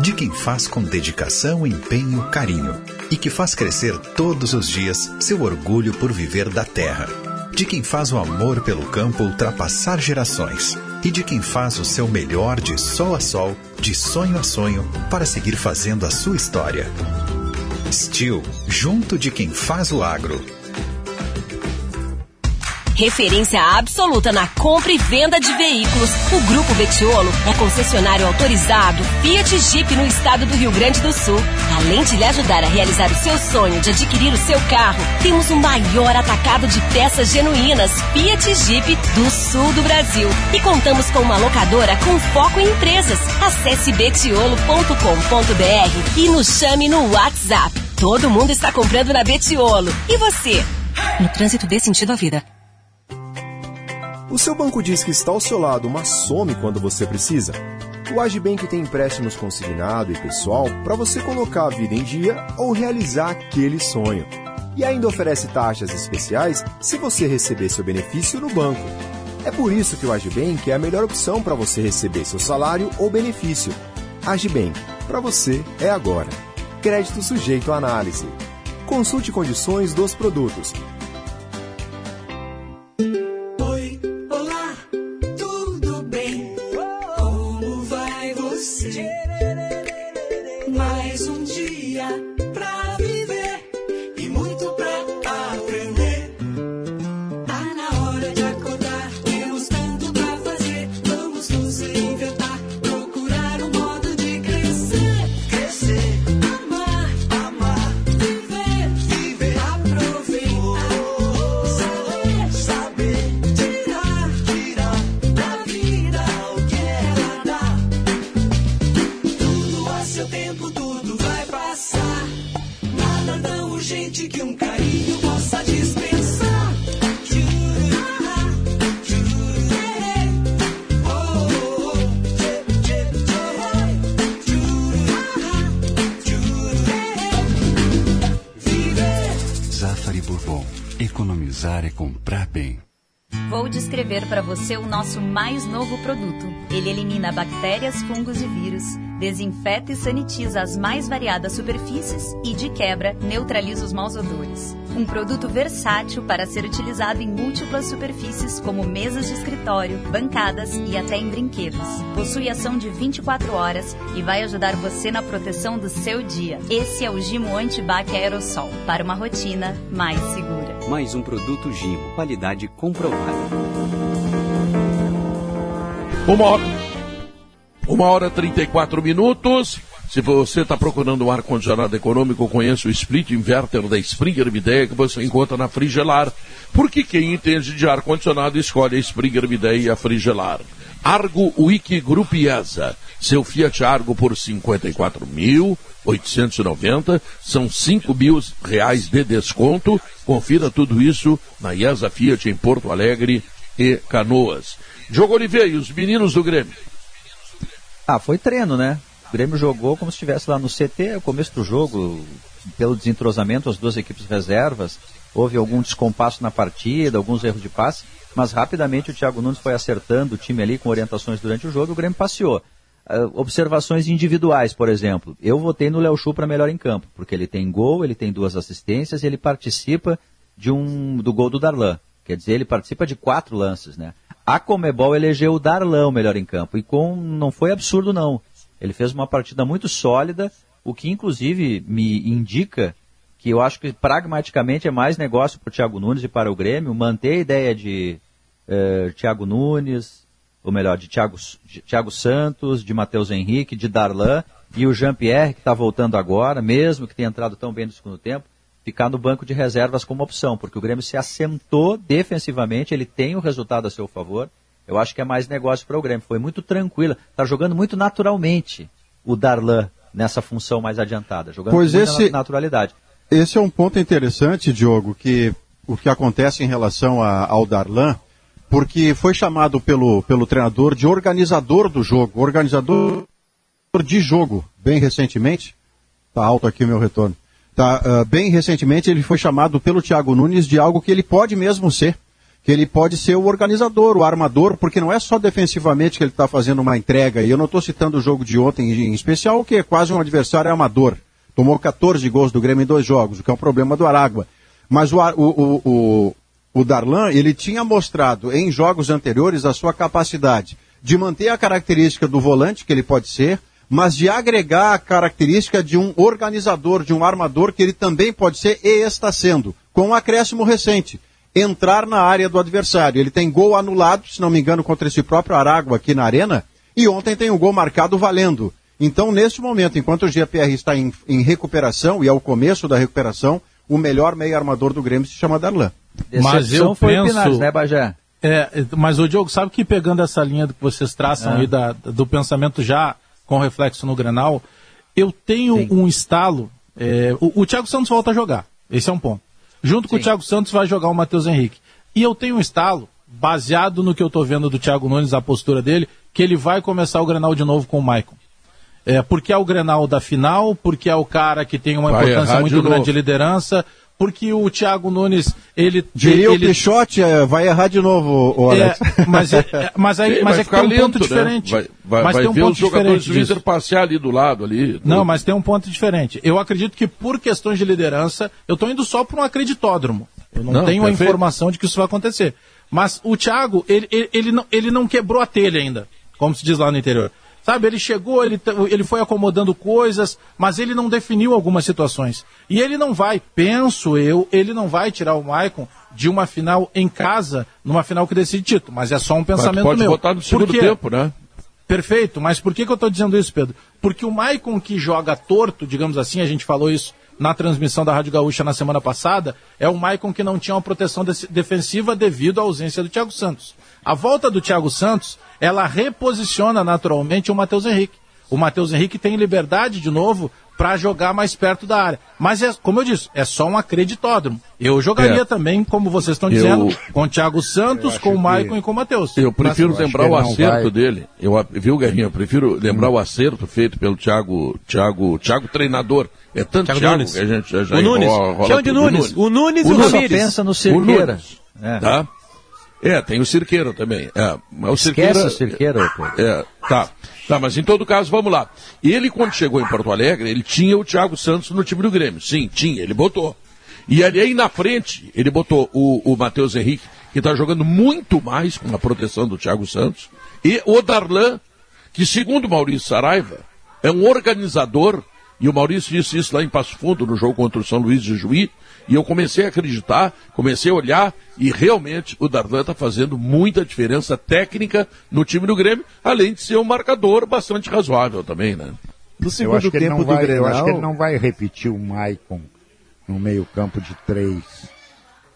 De quem faz com dedicação, empenho, carinho. E que faz crescer todos os dias seu orgulho por viver da terra. De quem faz o amor pelo campo ultrapassar gerações. E de quem faz o seu melhor de sol a sol, de sonho a sonho, para seguir fazendo a sua história. Steel, junto de quem faz o agro. Referência absoluta na compra e venda de veículos. O Grupo Betiolo é concessionário autorizado Fiat Jeep no estado do Rio Grande do Sul. Além de lhe ajudar a realizar o seu sonho de adquirir o seu carro, temos o maior atacado de peças genuínas Fiat Jeep do sul do Brasil. E contamos com uma locadora com foco em empresas. Acesse betiolo.com.br e nos chame no WhatsApp. Todo mundo está comprando na Betiolo. E você? No trânsito dê sentido à vida. O seu banco diz que está ao seu lado, mas some quando você precisa? O Agibank tem empréstimos consignado e pessoal para você colocar a vida em dia ou realizar aquele sonho. E ainda oferece taxas especiais se você receber seu benefício no banco. É por isso que o Agibank é a melhor opção para você receber seu salário ou benefício. Agibank, para você é agora. Crédito sujeito à análise. Consulte condições dos produtos. mais um dia pra para você o nosso mais novo produto. Ele elimina bactérias, fungos e vírus, desinfeta e sanitiza as mais variadas superfícies e, de quebra, neutraliza os maus odores. Um produto versátil para ser utilizado em múltiplas superfícies, como mesas de escritório, bancadas e até em brinquedos. Possui ação de 24 horas e vai ajudar você na proteção do seu dia. Esse é o Gimo Antibac Aerosol, para uma rotina mais segura. Mais um produto Gimo, qualidade comprovada. Uma hora. Uma hora e 34 minutos. Se você está procurando um ar-condicionado econômico, conheça o split inverter da Springer Midea que você encontra na Frigelar. Porque quem entende de ar-condicionado escolhe a Springer Midea e a Frigelar. Argo Wiki Group IESA. Seu Fiat Argo por 54.890. São 5 mil reais de desconto. Confira tudo isso na IESA Fiat em Porto Alegre e Canoas. Diogo Oliveira e os meninos do Grêmio. Ah, foi treino, né? O Grêmio jogou como se estivesse lá no CT, o começo do jogo, pelo desentrosamento, as duas equipes reservas. Houve algum descompasso na partida, alguns erros de passe, mas rapidamente o Thiago Nunes foi acertando o time ali com orientações durante o jogo e o Grêmio passeou. Uh, observações individuais, por exemplo. Eu votei no Léo Chu para melhor em campo, porque ele tem gol, ele tem duas assistências e ele participa de um do gol do Darlan. Quer dizer, ele participa de quatro lances, né? A Comebol elegeu o Darlan o melhor em campo e com não foi absurdo não. Ele fez uma partida muito sólida, o que inclusive me indica que eu acho que pragmaticamente é mais negócio para o Thiago Nunes e para o Grêmio manter a ideia de uh, Thiago Nunes, ou melhor, de Thiago, de Thiago Santos, de Matheus Henrique, de Darlan e o Jean-Pierre, que está voltando agora, mesmo que tenha entrado tão bem no segundo tempo, ficar no banco de reservas como opção, porque o Grêmio se assentou defensivamente, ele tem o resultado a seu favor. Eu acho que é mais negócio para o Grêmio. Foi muito tranquila, está jogando muito naturalmente o Darlan nessa função mais adiantada, jogando pois com esse, naturalidade. Esse é um ponto interessante, Diogo, que o que acontece em relação a, ao Darlan, porque foi chamado pelo, pelo treinador de organizador do jogo, organizador de jogo, bem recentemente. Está alto aqui o meu retorno. Tá, uh, bem recentemente ele foi chamado pelo Thiago Nunes de algo que ele pode mesmo ser, que ele pode ser o organizador, o armador, porque não é só defensivamente que ele está fazendo uma entrega, e eu não estou citando o jogo de ontem em especial, que é quase um adversário amador. Tomou 14 gols do Grêmio em dois jogos, o que é um problema do Aragua. Mas o, o, o, o, Darlan, ele tinha mostrado em jogos anteriores a sua capacidade de manter a característica do volante, que ele pode ser, mas de agregar a característica de um organizador, de um armador, que ele também pode ser e está sendo, com um acréscimo recente. Entrar na área do adversário. Ele tem gol anulado, se não me engano, contra esse próprio Aragua aqui na Arena, e ontem tem o um gol marcado valendo. Então, neste momento, enquanto o GPR está em, em recuperação, e é o começo da recuperação, o melhor meio armador do Grêmio se chama Darlan. Mas eu foi penso... Pinares, né, Bagé? É, mas o Diogo, sabe que pegando essa linha que vocês traçam é. aí da, do pensamento já com reflexo no Grenal, eu tenho Sim. um estalo. É, o, o Thiago Santos volta a jogar. Esse é um ponto. Junto Sim. com o Thiago Santos vai jogar o Matheus Henrique. E eu tenho um estalo, baseado no que eu estou vendo do Thiago Nunes, a postura dele, que ele vai começar o Grenal de novo com o Maicon. É, porque é o Grenal da final, porque é o cara que tem uma vai importância muito grande de liderança, porque o Thiago Nunes, ele... Diria ele, o Pichote, é, vai errar de novo, o Alex. É, mas, é, mas, aí, mas é que tem um lento, ponto né? diferente. Vai, vai, mas vai tem um ver ponto os jogadores diferente do Inter passear ali do lado. ali. Não, mas tem um ponto diferente. Eu acredito que por questões de liderança, eu estou indo só para um acreditódromo. Eu não, não tenho perfeito. a informação de que isso vai acontecer. Mas o Thiago, ele, ele, ele, não, ele não quebrou a telha ainda, como se diz lá no interior. Sabe, ele chegou, ele, ele foi acomodando coisas, mas ele não definiu algumas situações. E ele não vai, penso eu, ele não vai tirar o Maicon de uma final em casa, numa final que decide título. Mas é só um pensamento mas pode meu. botar no segundo Porque... tempo, né? Perfeito, mas por que, que eu estou dizendo isso, Pedro? Porque o Maicon que joga torto, digamos assim, a gente falou isso na transmissão da Rádio Gaúcha na semana passada, é o Maicon que não tinha uma proteção defensiva devido à ausência do Thiago Santos. A volta do Thiago Santos ela reposiciona naturalmente o Matheus Henrique. O Matheus Henrique tem liberdade de novo para jogar mais perto da área. Mas, é, como eu disse, é só um acreditódromo. Eu jogaria É. também, como vocês estão Eu- dizendo, com o Thiago Santos, com o Maicon e com o Matheus. Eu prefiro Mas- lembrar o acerto dele. Eu, viu, Guerrinha? Eu prefiro lembrar o acerto feito pelo Thiago, Thiago, Thiago treinador. É tanto Thiago Thiago, Nunes. que a gente já, já O Nunes. rola Chama de. Nunes. O Nunes e o Nunes. Ramires. pensa no O Cerqueira. Nunes, É. Tá? É, tem o Cirqueiro também. É, mas o Esquece Cirqueira, o Cerqueira, Pedro. é, tá. Tá, mas em todo caso, vamos lá. Ele, quando chegou em Porto Alegre, ele tinha o Thiago Santos no time do Grêmio. Sim, tinha, ele botou. E ali aí na frente, ele botou o, o Matheus Henrique, que está jogando muito mais com a proteção do Thiago Santos, e o Darlan, que segundo o Maurício Saraiva, é um organizador, e o Maurício disse isso lá em Passo Fundo, no jogo contra o São Luís de Juí, e eu comecei a acreditar, comecei a olhar, e realmente o Darlan está fazendo muita diferença técnica no time do Grêmio, além de ser um marcador bastante razoável também, né? No eu acho que ele não vai, Eu acho que ele não vai repetir o Maicon no meio-campo de três.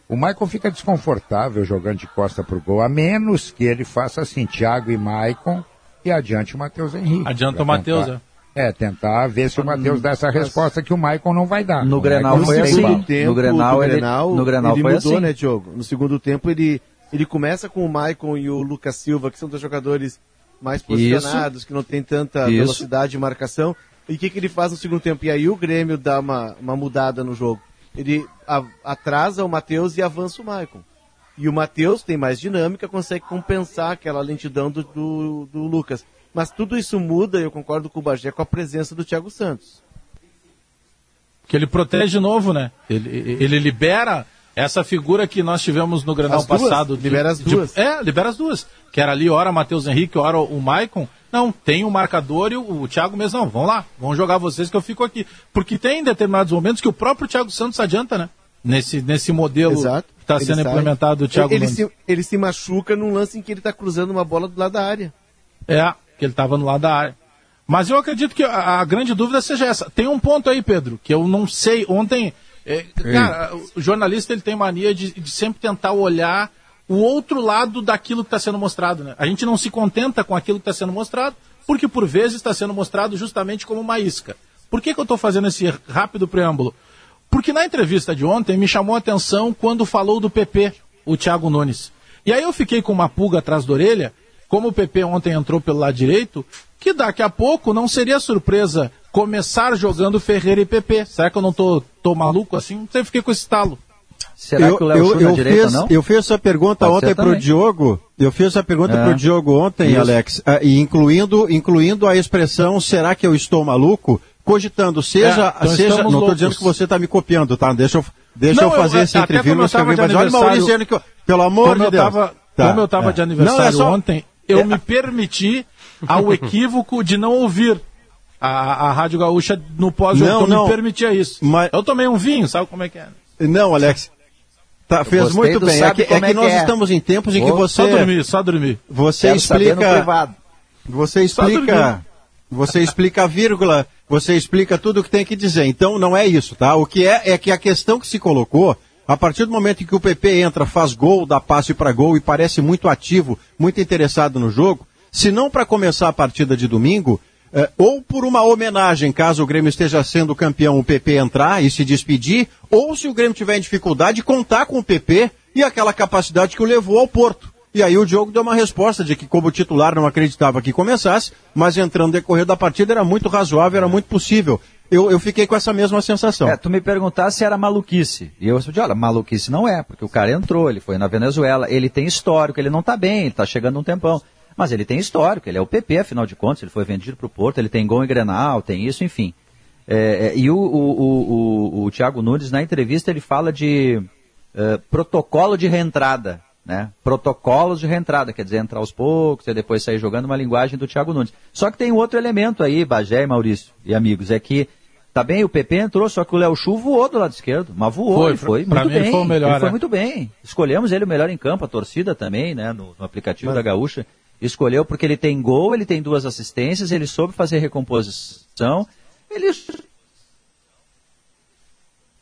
O Maicon fica desconfortável jogando de costa pro gol, a menos que ele faça assim, Thiago e Maicon e adiante o Matheus Henrique. Adianta o Matheus, tentar- É, tentar ver se o Matheus dá essa resposta que o Maicon não vai dar. No O Grenal Maicon foi assim. No Grenal ele- Grenal, no Grenal ele foi mudou, assim. né, Diogo? No segundo tempo ele, ele começa com o Maicon e o Lucas Silva, que são dois jogadores mais posicionados, que não tem tanta Isso. velocidade de marcação. E o que, que ele faz no segundo tempo? E aí o Grêmio dá uma, uma mudada no jogo. Ele a- atrasa o Matheus e avança o Maicon. E o Matheus tem mais dinâmica, consegue compensar aquela lentidão do, do, do Lucas. Mas tudo isso muda, eu concordo com o Bagé, com a presença do Thiago Santos. que ele protege de novo, né? Ele, ele libera essa figura que nós tivemos no duas? passado. de- Libera as de- duas? é, libera as duas. Que era ali, ora o Matheus Henrique, ora o Maicon. Não, tem o marcador e o, o Thiago mesmo, não, vão lá, vão jogar vocês que eu fico aqui. Porque tem determinados momentos que o próprio Thiago Santos adianta, né? Nesse, nesse modelo Exato. que está Ele sendo sai. implementado do Thiago ele, Nunes. se, ele se machuca num lance em que ele está cruzando uma bola do lado da área. É, que ele estava no lado da área. Mas eu acredito que a, a grande dúvida seja essa. Tem um ponto aí, Pedro, que eu não sei. Ontem, é, cara, o jornalista ele tem mania de, de sempre tentar olhar o outro lado daquilo que está sendo mostrado. Né? A gente não se contenta com aquilo que está sendo mostrado, porque por vezes está sendo mostrado justamente como uma isca. Por que, que eu estou fazendo esse rápido preâmbulo? Porque na entrevista de ontem me chamou a atenção quando falou do PP, o Thiago Nunes. E aí eu fiquei com uma pulga atrás da orelha, como o PP ontem entrou pelo lado direito, que daqui a pouco não seria surpresa começar jogando Ferreira e PP. Será que eu não tô, tô maluco assim? Sempre fiquei com esse talo. Será eu, que o Léo eu, na eu direita fiz, não? Eu fiz essa pergunta Pode ontem pro também. Diogo. Eu fiz essa pergunta É. pro Diogo ontem, Isso. Alex, ah, e incluindo, incluindo a expressão será que eu estou maluco? Cogitando, seja, É, então seja, não estou dizendo que você está me copiando, tá? Deixa eu, deixa Não, eu fazer eu- esse até entre como eu vírgulas que eu tava vi, de mas olha o aniversário- Maurício dizendo que, eu- pelo amor como de eu Deus. tava, Tá, como eu estava é. de aniversário Não, é só- ontem, eu me permiti ao equívoco de não ouvir a, a Rádio Gaúcha no pós-jogo. Não, Eu não. me permitia isso. Mas- Eu tomei um vinho, sabe como é que é? Não, Alex. Tá, fez muito bem. É que, é que é que nós é. estamos em tempos em que você. Só dormir, só dormir. Você Quero saber no explica. privado. Você explica. Você explica a vírgula, você explica tudo o que tem que dizer. Então não é isso, tá? O que é é que a questão que se colocou, a partir do momento em que o PP entra, faz gol, dá passe para gol e parece muito ativo, muito interessado no jogo, se não para começar a partida de domingo, eh, ou por uma homenagem, caso o Grêmio esteja sendo campeão, o PP entrar e se despedir, ou se o Grêmio tiver em dificuldade, contar com o PP e aquela capacidade que o levou ao Porto. E aí o Diogo deu uma resposta de que como titular não acreditava que começasse, mas entrando no decorrer da partida era muito razoável, era muito possível. Eu, eu fiquei com essa mesma sensação. É, tu me perguntasse se era maluquice. E eu respondi, olha, maluquice não é, porque o cara entrou, ele foi na Venezuela, ele tem histórico, ele não tá bem, ele tá chegando um tempão. Mas ele tem histórico, ele é o PP, afinal de contas, ele foi vendido pro Porto, ele tem gol em Grenal, tem isso, enfim. É, é, e o, o, o, o, o Thiago Nunes, na entrevista, ele fala de eh, protocolo de reentrada. Né? Protocolos de reentrada, quer dizer, entrar aos poucos e depois sair jogando uma linguagem do Thiago Nunes. Só que tem um outro elemento aí, Bagé e Maurício e amigos, é que Tá bem, o PP entrou, só que o Léo Chu voou do lado esquerdo. Mas voou, Foi, ele foi pra muito mim ele bem. foi o melhor, Ele foi né? muito bem. Escolhemos ele o melhor em campo, a torcida também, né? No, no aplicativo da Gaúcha. Escolheu porque ele tem gol, ele tem duas assistências, ele soube fazer recomposição. Ele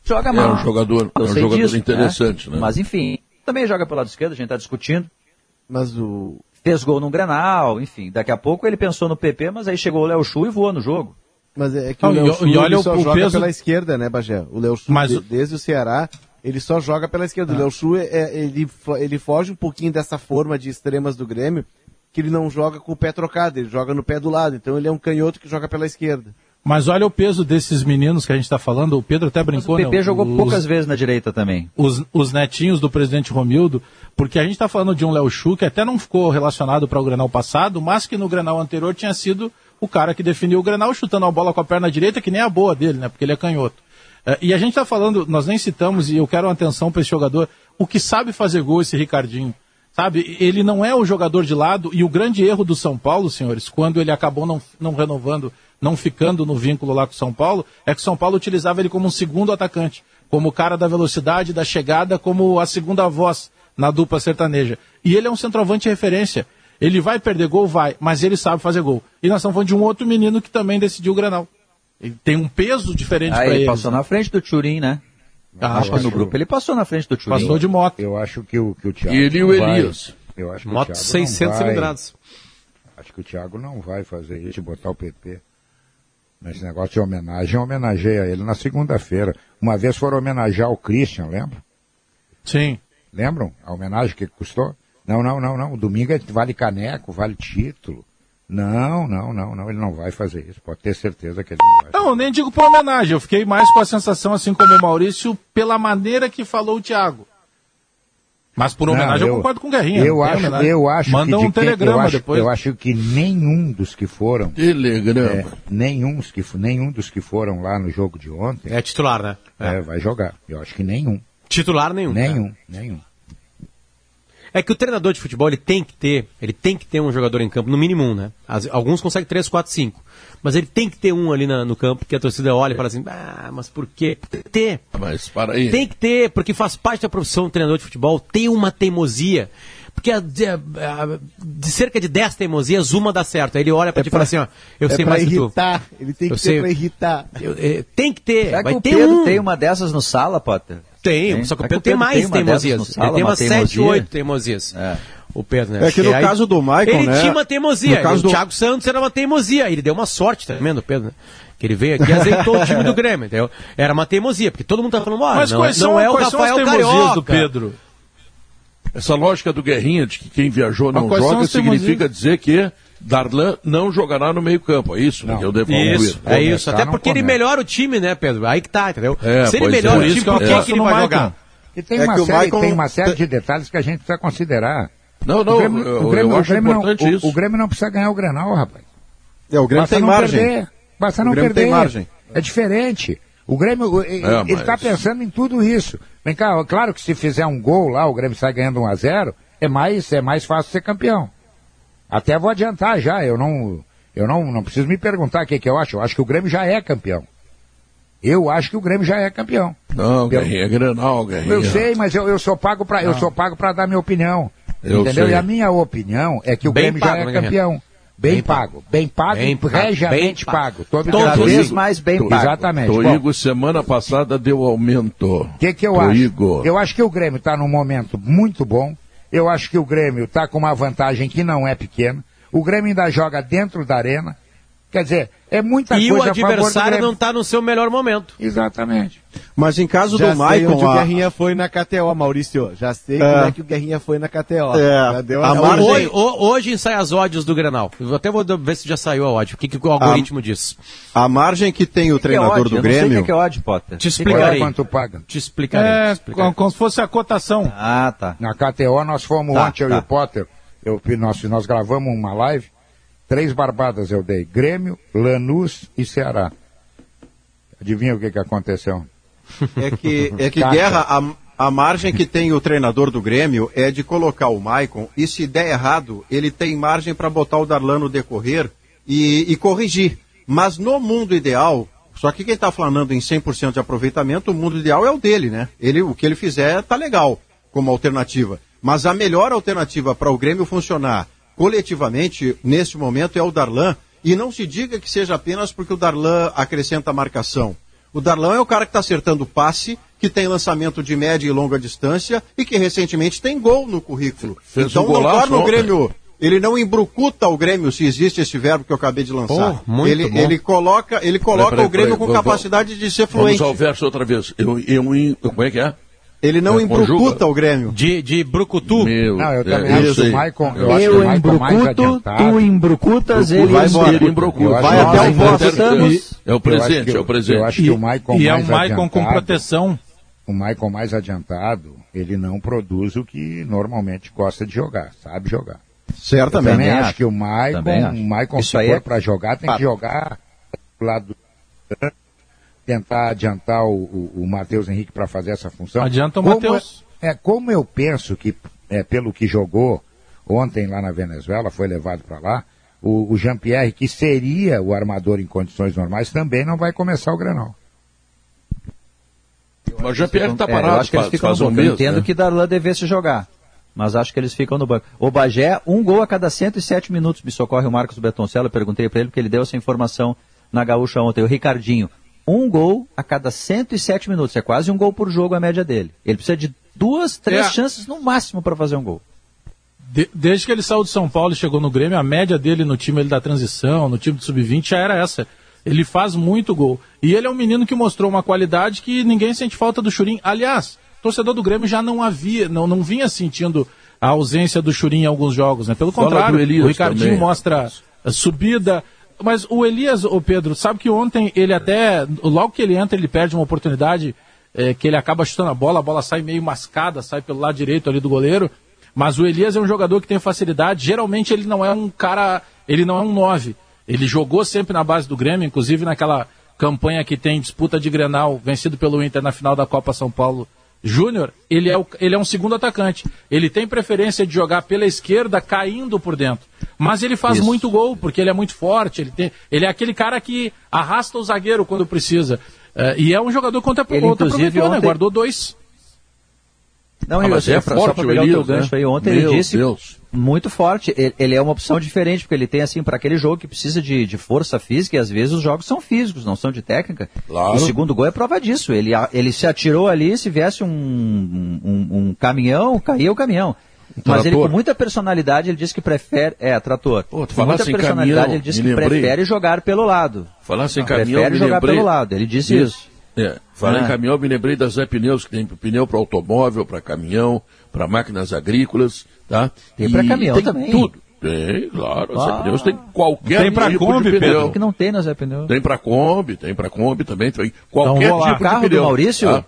joga É mal. um jogador, é um jogador disso, interessante, né? Mas enfim, também joga pelo lado esquerdo, a gente está discutindo. Mas o. Fez gol num Granal, enfim. Daqui a pouco ele pensou no PP, mas aí chegou o Léo Chu e voou no jogo. Mas é que Não, o Léo Chu, e olha ele o- só o joga peso- pela esquerda, né, Bagé? O Léo Chu, Mas desde o Ceará, ele só joga pela esquerda. Ah. O Léo Chu, é, ele, ele foge um pouquinho dessa forma de extremas do Grêmio, que ele não joga com o pé trocado, ele joga no pé do lado. Então ele é um canhoto que joga pela esquerda. Mas olha o peso desses meninos que a gente está falando. O Pedro até brincou, O PP né? jogou Os- poucas vezes na direita também. os, os netinhos do presidente Romildo, porque a gente está falando de um Léo Chu que até não ficou relacionado para o Grenal passado, mas que no Grenal anterior tinha sido o cara que definiu o Grenal chutando a bola com a perna direita, que nem a boa dele, né? Porque ele é canhoto. É, e a gente está falando, nós nem citamos, e eu quero atenção para esse jogador, o que sabe fazer gol esse Ricardinho. Sabe, ele não é o jogador de lado, e o grande erro do São Paulo, senhores, quando ele acabou não, não renovando, não ficando no vínculo lá com o São Paulo, é que o São Paulo utilizava ele como um segundo atacante, como o cara da velocidade, da chegada, como a segunda voz na dupla sertaneja. E ele é um centroavante referência. Ele vai perder gol? Vai, mas ele sabe fazer gol. E nós estamos falando de um outro menino que também decidiu o Granal. Ele tem um peso diferente Ah, para ele ele. passou na frente do Turim, né? Ah, acho que no grupo ele passou na frente do Turim. Passou de moto. Eu acho que o, que o Thiago. Ele e o não vai- Elias. Eu acho que Moto o Thiago 600 não vai- cilindradas. Acho que o Thiago não vai fazer isso, botar o PP. Nesse negócio de homenagem, eu homenageei a ele na segunda-feira. Uma vez foram homenagear o Christian, lembra? Sim. Lembram? A homenagem que custou? Não, não, não, não. Domingo é- vale caneco, vale título. Não, não, não, não. Ele não vai fazer isso. Pode ter certeza que ele não vai. Não, eu nem digo por homenagem. Eu fiquei mais com a sensação, assim como o Maurício, pela maneira que falou o Thiago. Mas por homenagem eu, Não, concordo com o Guerrinha. Eu não acho, homenagem. eu acho Manda que um telegrama eu acho, depois. Eu acho que nenhum dos que foram. Telegrama. É, nenhum, dos que, nenhum dos que foram lá no jogo de ontem. É titular, né? É, vai jogar. Eu acho que nenhum. Titular nenhum. Nenhum, nenhum. É que o treinador de futebol, ele tem que ter, ele tem que ter um jogador em campo, no mínimo um, né? As- alguns conseguem três, quatro, cinco. Mas ele tem que ter um ali na- no campo que a torcida olha e fala assim, ah, mas por quê? Tem que ter. Mas para aí. Tem que ter, porque faz parte da profissão do treinador de futebol, ter uma teimosia. Porque a- de, a- de cerca de 10 teimosias, uma dá certo. Aí ele olha pra ti e fala assim, ó, eu é sei pra mais que tu. irritar. Ele tem que Eu ser sei. pra irritar. Eu- é, tem que ter, Será vai que o ter Pedro um. tem uma dessas no sala, Potter? Tem, Tem? só que o Será Pedro tem mais teimosias. Ele tem uma umas 7, teimosia? 8 teimosias. O Pedro, né? É que no aí- caso do Michael, ele né, tinha uma teimosia. no caso o do- Thiago Santos era uma teimosia. Ele deu uma sorte também do Pedro, né? Que ele veio aqui e azeitou o time do Grêmio, entendeu? Era uma teimosia, porque todo mundo tá falando, olha, Mas não, quais não são, é o quais são as Rafael teimosias Carioca. do Pedro? Essa lógica do Guerrinha de que quem viajou não quais joga significa dizer que Darlan não jogará no meio-campo. É isso né, que eu devo Isso, é isso. Até não porque ele melhora o time, né, Pedro? Aí que tá, entendeu? É, Se ele pois melhora é. o Por time, por que, aposto que ele vai jogar? E tem, É uma que o série, Maicon- tem uma série de detalhes que a gente precisa considerar. Não, não, o Grêmio, eu, o Grêmio- eu o acho Grêmio não- importante o- isso. o Grêmio não precisa ganhar o Grenal, rapaz. É, o Grêmio Basta tem não margem. perder. Basta O não Grêmio perder. tem margem. É diferente. O Grêmio, o- ele É, mas- está pensando em tudo isso. Vem cá, claro que se fizer um gol lá, o Grêmio sai ganhando 1 a 0 é mais, é mais fácil ser campeão. Até vou adiantar já, eu não, eu não, não preciso me perguntar o que, que eu acho. Eu acho que o Grêmio já é campeão. Eu acho que o Grêmio já é campeão. Não, Eu- Guerrinha, é Grenal, Guerrinha. Eu sei, mas eu, eu sou pago para eu sou pago para dar minha opinião. Eu entendeu? sei. E a minha opinião é que o Bem Grêmio pago, já é né, campeão. Bem, Bem pago, bem pago, Bem pago, regiamente bem pago. pago. Todo Cada dia. vez mais bem pago. Exatamente. Bom, Toigo, semana passada deu aumento. o que, que eu Toigo. acho? Eu acho que o Grêmio está num momento muito bom. Eu acho que o Grêmio está com uma vantagem que não é pequena. O Grêmio ainda joga dentro da arena. Quer dizer, é muita E o coisa a favor do adversário Grêmio. não tá no seu melhor momento. Exatamente. Mas em caso Já do Maicon, onde o a- Guerrinha foi na KTO, Maurício. Já sei como é que o Guerrinha foi na KTO. É, deu a a margem- Hoje, ho- hoje sai as ódios do Grenal. Eu até vou ver se já saiu a ódio. O que, que o algoritmo diz? a margem que tem o Que que é treinador do Eu não sei o Grêmio. que é ódio, Potter. Te Olha explicarei. quanto paga. Te explicarei. É, te explicarei. como, como se fosse a cotação. Ah, tá. Na KTO nós fomos Tá, ontem, eu tá. e o Potter. Eu, nós, nós gravamos uma live. Três barbadas eu dei. Grêmio, Lanús e Ceará. Adivinha o que, que aconteceu? É que, é que Caixa. Guerra, a, a margem que tem o treinador do Grêmio é de colocar o Maicon e se der errado, ele tem margem para botar o Darlan no decorrer e, e corrigir. Mas no mundo ideal, só que quem está falando em 100% de aproveitamento, o mundo ideal é o dele, né? Ele, o que ele fizer tá legal como alternativa. Mas a melhor alternativa para o Grêmio funcionar coletivamente, neste momento, é o Darlan. E não se diga que seja apenas porque o Darlan acrescenta marcação. O Darlan é o cara que está acertando passe, que tem lançamento de média e longa distância e que recentemente tem gol no currículo. Fez então um não torna o. Grêmio ele não embrucuta o Grêmio, se existe esse verbo que eu acabei de lançar. Oh, muito ele, bom. ele coloca, ele coloca Peraí, o Grêmio peraí, com vamos- capacidade de ser Vamos fluente. ao verso outra vez. Eu, eu, eu- como é que é? Ele não É, embrucuta o Grêmio. De, de brucutu. Meu, Não, eu é, também acho isso que o. Maicon- Eu eu acho acho que o Maicon mais adiantado. tu embrucutas, ele vai embora. Eu acho Vai até o o voto. Estamos- É o presente, é o presente. Eu acho que o Maicon E é mais um Maicon com adiantado- proteção. o Maicon mais adiantado, ele não produz o que normalmente gosta de jogar, sabe jogar. Eu Certamente. também Também acho acho. que o Maicon, acho. o Maicon Isso se for é para jogar, tem fato. que jogar do lado do tentar adiantar o, o, o Matheus Henrique para fazer essa função. Adianta o Matheus. É, é, como eu penso que, é, pelo que jogou ontem lá na Venezuela, foi levado para lá, o, o Jean-Pierre, que seria o armador em condições normais, também não vai começar o Granal. Mas o Jean-Pierre está É, parado eu acho que eles ficam faz no um banco. Eu mês. entendo né? que Darlan devesse jogar. Mas acho que eles ficam no banco. O Bagé, um gol a cada 107 minutos. Me socorre o Marcos Betoncello. Eu perguntei para ele porque ele deu essa informação na Gaúcha ontem. O Ricardinho, um gol a cada 107 minutos. É quase um gol por jogo a média dele. Ele precisa de duas, três É. chances no máximo para fazer um gol. De- desde que ele saiu de São Paulo e chegou no Grêmio, a média dele no time ele da transição, no time do sub-20 já era essa. Ele faz muito gol. E ele é um menino que mostrou uma qualidade que ninguém sente falta do Churim. Aliás, torcedor do Grêmio já não havia, não, não vinha sentindo a ausência do Churim em alguns jogos, né? Pelo Fala contrário, o Ricardinho também. mostra a subida. Mas o Elias, o Pedro, sabe que ontem ele até, logo que ele entra, ele perde uma oportunidade é, que ele acaba chutando a bola, a bola sai meio mascada, sai pelo lado direito ali do goleiro. Mas o Elias é um jogador que tem facilidade. Geralmente ele não é um cara, ele não é um 9. Ele jogou sempre na base do Grêmio, inclusive naquela campanha que tem disputa de Grenal, vencido pelo Inter na final da Copa São Paulo Júnior. Ele, é o- ele é um segundo atacante. Ele tem preferência de jogar pela esquerda, caindo por dentro. Mas ele faz Isso. muito gol, porque ele é muito forte. Ele, tem, ele é aquele cara que arrasta o zagueiro quando precisa. Eh, e é um jogador contra Ele, contra inclusive, né? ontem- Guardou dois. Não, Ah, mas eu- é só forte para o pegar o teu gancho né? aí, ontem Meu ele disse Deus. Muito forte. Ele, ele é uma opção diferente, porque ele tem, assim, para aquele jogo que precisa de, de força física, e às vezes os jogos são físicos, não são de técnica. Claro. O segundo gol é prova disso. Ele, ele se atirou ali, se viesse um, um, um caminhão, caía o caminhão. Mas ele, com muita personalidade, ele disse que prefere. É, trator. Pô, tu com muita falasse em personalidade, caminhão, ele disse me que lembrei. prefere jogar pelo lado. Falar sem Não, caminhão, prefere me jogar lembrei... pelo lado, ele disse isso. É, falar Ah. em caminhão, me lembrei das Zé Pneus, que tem pneu para automóvel, para caminhão, para máquinas agrícolas, tá? Tem pra E caminhão tem também. tudo. Tem, claro. A Zé Ah. Pneus tem qualquer Tem pra tipo Kombi, de pneu. Que não tem na Zé Pneu? Tem para Kombi, tem para Kombi também, tem qualquer vou lá. tipo O carro de pneu. do Maurício, tá?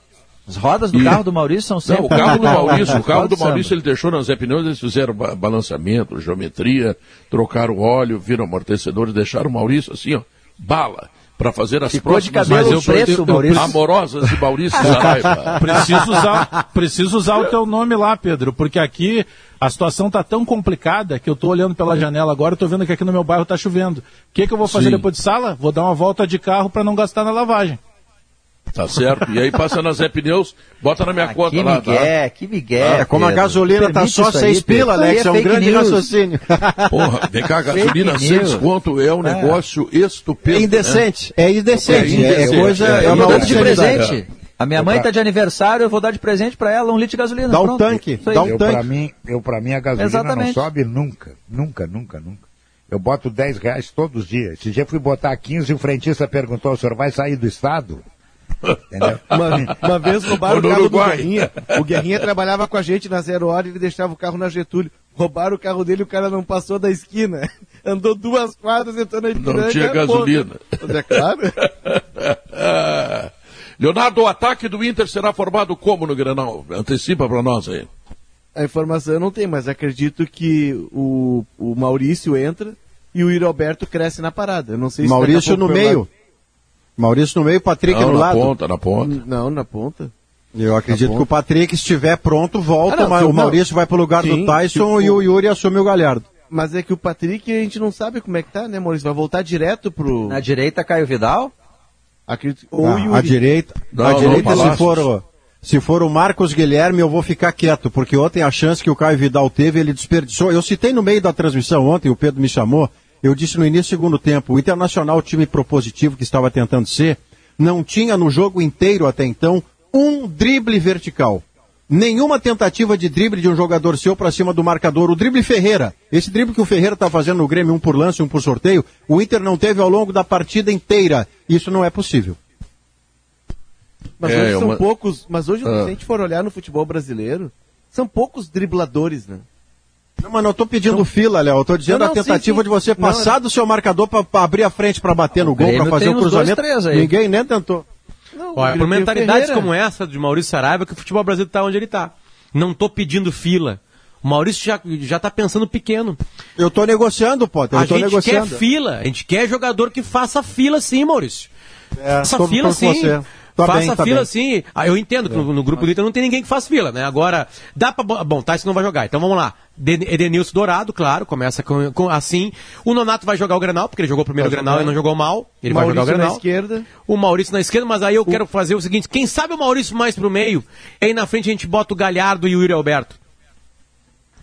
as rodas do E- carro do Maurício são Não, sempre... o carro do Maurício, o carro do Maurício ele deixou nas Zé Pneus, eles fizeram ba- balanceamento, geometria, trocaram o óleo, viram amortecedores, deixaram o Maurício assim, ó, bala, para fazer as Ficou de próximas cabelo mas eu- preto, eu- eu- Maurício. amorosas de Maurício Saraiva. Preciso usar, preciso usar o teu nome lá, Pedro, porque aqui a situação tá tão complicada que eu tô olhando pela janela agora, eu tô vendo que aqui no meu bairro tá chovendo. O que que eu vou fazer Sim. depois de sala? Vou dar uma volta de carro para não gastar na lavagem. Tá certo? E aí passa na Zé Pneus, bota na minha Ah, conta que lá, migué, tá? que migué. É, como a gasolina tá só seis pila, Alex, é um fake grande news. raciocínio. Porra, vem cá, a gasolina sem news. desconto é um É. negócio estupendo. É né? indecente, é indecente, É é, coisa, é, é, Eu uma dou outra de presente. A minha mãe tá de aniversário, eu vou dar de presente para ela um litro de gasolina. Dá um Pronto. tanque, Isso aí. dá um eu, tanque. pra mim, eu, pra mim, a gasolina Exatamente. não sobe nunca. Nunca, nunca, nunca. Eu boto 10 reais todos os dias. Esse dia fui botar 15 e o frentista perguntou, o senhor vai sair do estado? Entendeu? Uma, uma vez roubaram Ou o carro do Uruguai. Guerrinha. O Guerrinha trabalhava com a gente na Zero Hora e ele deixava o carro na Getúlio. Roubaram o carro dele e o cara não passou da esquina. Andou duas quadras, entrou na Ipiranga. Não tinha gasolina. Mas é claro. Leonardo, o ataque do Inter será formado como no Granal? Antecipa para nós aí. A informação eu não tenho, mas acredito que o, o Maurício entra e o Iroberto cresce na parada. Eu não sei se Maurício no meio. Maurício no meio, Patrick Não, no na lado. ponta, na ponta. Não, na ponta. Eu acredito que o Patrick, se estiver pronto, volta, Ah, não, mas o o- Maurício vai pro lugar Sim, do Tyson se o- e o Yuri assume o Galhardo. Mas é que o Patrick a gente não sabe como é que tá, né, Maurício? Vai voltar direto pro. Na direita, Caio Vidal. Acredito... Ou Ah, o Yuri. a direita, Não, a não, direita se for o, se for o Marcos Guilherme, eu vou ficar quieto, porque ontem a chance que o Caio Vidal teve, ele desperdiçou. Eu citei no meio da transmissão ontem, o Pedro me chamou, eu disse no início do segundo tempo, o Internacional, o time propositivo que estava tentando ser, não tinha no jogo inteiro até então um drible vertical. nenhuma tentativa de drible de um jogador seu para cima do marcador. O drible Ferreira, esse drible que o Ferreira está fazendo no Grêmio, um por lance, um por sorteio, o Inter não teve ao longo da partida inteira. Isso não é possível. Mas É, hoje são uma- poucos. Mas hoje, Ah. se a gente for olhar no futebol brasileiro, são poucos dribladores, né? Não, mas não estou pedindo fila, Léo. Eu estou dizendo Não, a não, tentativa sim, sim. de você Não, passar do seu marcador para abrir a frente para bater no gol, para fazer o dois, cruzamento. três aí. Ninguém nem tentou. Olha, por mentalidades Ferreira. como essa de Maurício Saraiva que o futebol brasileiro está onde ele está. Não tô pedindo fila. O Maurício já, já tá pensando pequeno. Eu estou negociando, Potter. Eu a estou gente negociando. quer fila. A gente quer jogador que faça fila sim, Maurício. É, faça tô- fila sim. você. Tá faça bem, tá fila bem. sim. Ah, eu entendo que no, no grupo do Inter não tem ninguém que faz fila, né? Agora, dá pra. bo- Bom, Tyson não vai jogar. Então vamos lá. De- Edenilson Dourado, claro, começa com, com- assim. O Nonato vai jogar o Grenal, porque ele jogou o primeiro jogar. e não jogou mal. Ele Maurício vai jogar o na Grenal. esquerda. O Maurício na esquerda, mas aí eu quero fazer o seguinte: quem sabe o Maurício mais pro meio, e aí na frente a gente bota o Galhardo e o Yuri Alberto.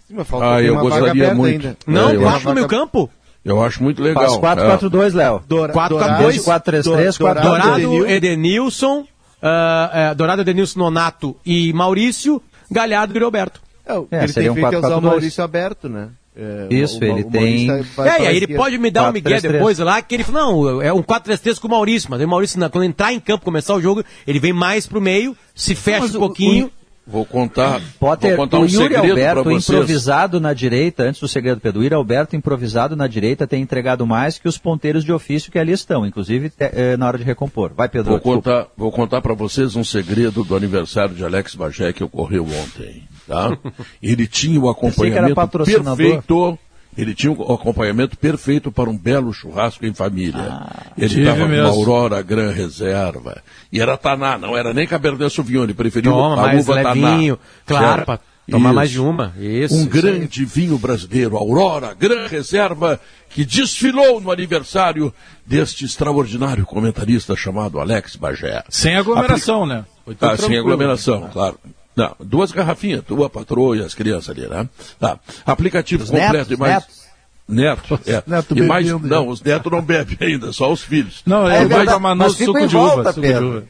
Sim, mas falta Ah, eu gostaria muito. ainda. Não, É, eu quatro acho- no meio campo. Eu acho muito legal. Faz 4-4-2, Léo. Dora- 4-4-2, 4-3-3, Dourado, Dourado, Edenil- Edenilson, ah, é, Dourado, Edenilson, Nonato e Maurício, Galhardo e Yuri Alberto. É, o É, ele seria tem um feito é usar o 4-4-2. Maurício aberto, né? É, Isso, ele Maurício tem- vai É, e aí ele pode me dar um migué 4-3-3. depois lá, que ele fala, não, é um 4-3-3 com o Maurício, mas aí o Maurício, quando entrar em campo, começar o jogo, ele vem mais pro meio, se fecha mas um o- pouquinho. Vou contar, Potter, vou contar o um Yuri segredo para Alberto improvisado na direita, antes do segredo Pedro, o Yuri Alberto improvisado na direita tem entregado mais que os ponteiros de ofício que ali estão, inclusive eh, na hora de recompor. Vai, Pedro. Vou desculpa. contar, vou contar para vocês um segredo do aniversário de Alex Bagé que ocorreu ontem, tá? Ele tinha o que era acompanhamento perfeito. Ele tinha o acompanhamento perfeito para um belo churrasco em família. Ah, ele estava com uma. Aurora Gran Reserva. E era Taná, não era nem Cabernet Sauvignon, ele preferiu Toma, a mais uva levinho, Taná. claro, pra tomar Isso. mais de uma. Isso, um isso grande vinho brasileiro, Aurora, Gran Reserva, que desfilou no aniversário deste extraordinário comentarista chamado Alex Bagé. Sem aglomeração, né? Foi tudo Ah, sem aglomeração, claro. Não, duas garrafinhas, tua patroa e as crianças ali, né? Tá. Aplicativo Os completo netos, e mais. netos. Neto, é. neto e mais, bebendo, não, os netos não bebem ainda, só os filhos. Não, É verdade, tomar mas suco de uva. volta, Suco de uva.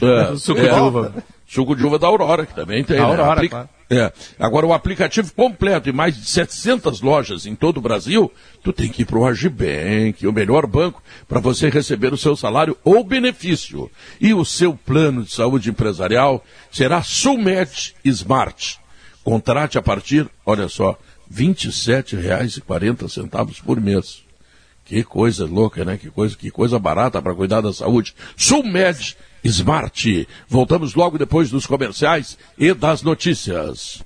É, Suco é, de uva. Suco de uva da Aurora, que também tem. Né? Aurora, Apli- claro. É. Agora, o aplicativo completo em mais de 700 lojas em todo o Brasil, tu tem que ir para o Agibank, o melhor banco, para você receber o seu salário ou benefício. E o seu plano de saúde empresarial será Sulmed Smart. Contrate a partir, olha só, R$ 27,40 por mês. Que coisa louca, né? Que coisa, que coisa barata para cuidar da saúde. Sulmed Smart. Voltamos logo depois dos comerciais e das notícias.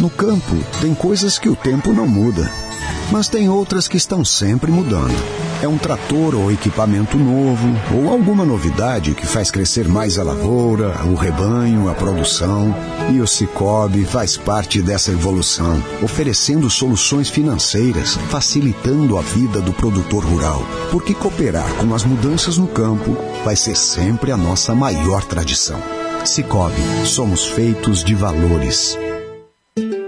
No campo, tem coisas que o tempo não muda, mas tem outras que estão sempre mudando. É um trator ou equipamento novo, ou alguma novidade que faz crescer mais a lavoura, o rebanho, a produção. E o Cicobi faz parte dessa evolução, oferecendo soluções financeiras, facilitando a vida do produtor rural. Porque cooperar com as mudanças no campo vai ser sempre a nossa maior tradição. Cicobi, somos feitos de valores. Oi,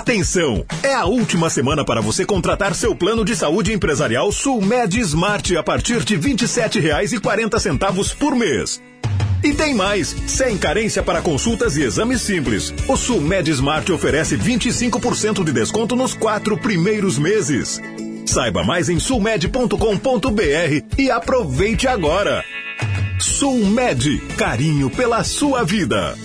Atenção! É a última semana para você contratar seu plano de saúde empresarial Sulmed Smart a partir de R$ 27,40 por mês. E tem mais, sem carência para consultas e exames simples. O Sulmed Smart oferece 25% de desconto nos quatro primeiros meses. Saiba mais em sulmed.com.br e aproveite agora. Sulmed, carinho pela sua vida.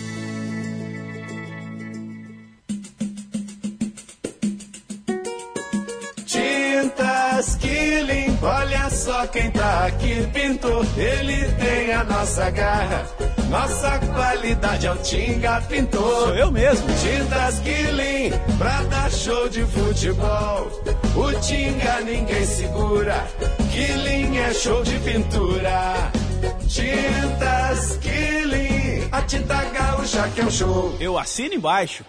Só quem tá aqui, pintor. Ele tem a nossa garra, nossa qualidade é o Tinga Pintor. Sou eu mesmo. Tintas Killing, pra dar show de futebol. O Tinga ninguém segura, Killing é show de pintura. Tintas Killing, a tinta gaúcha que é um show. Eu assino embaixo.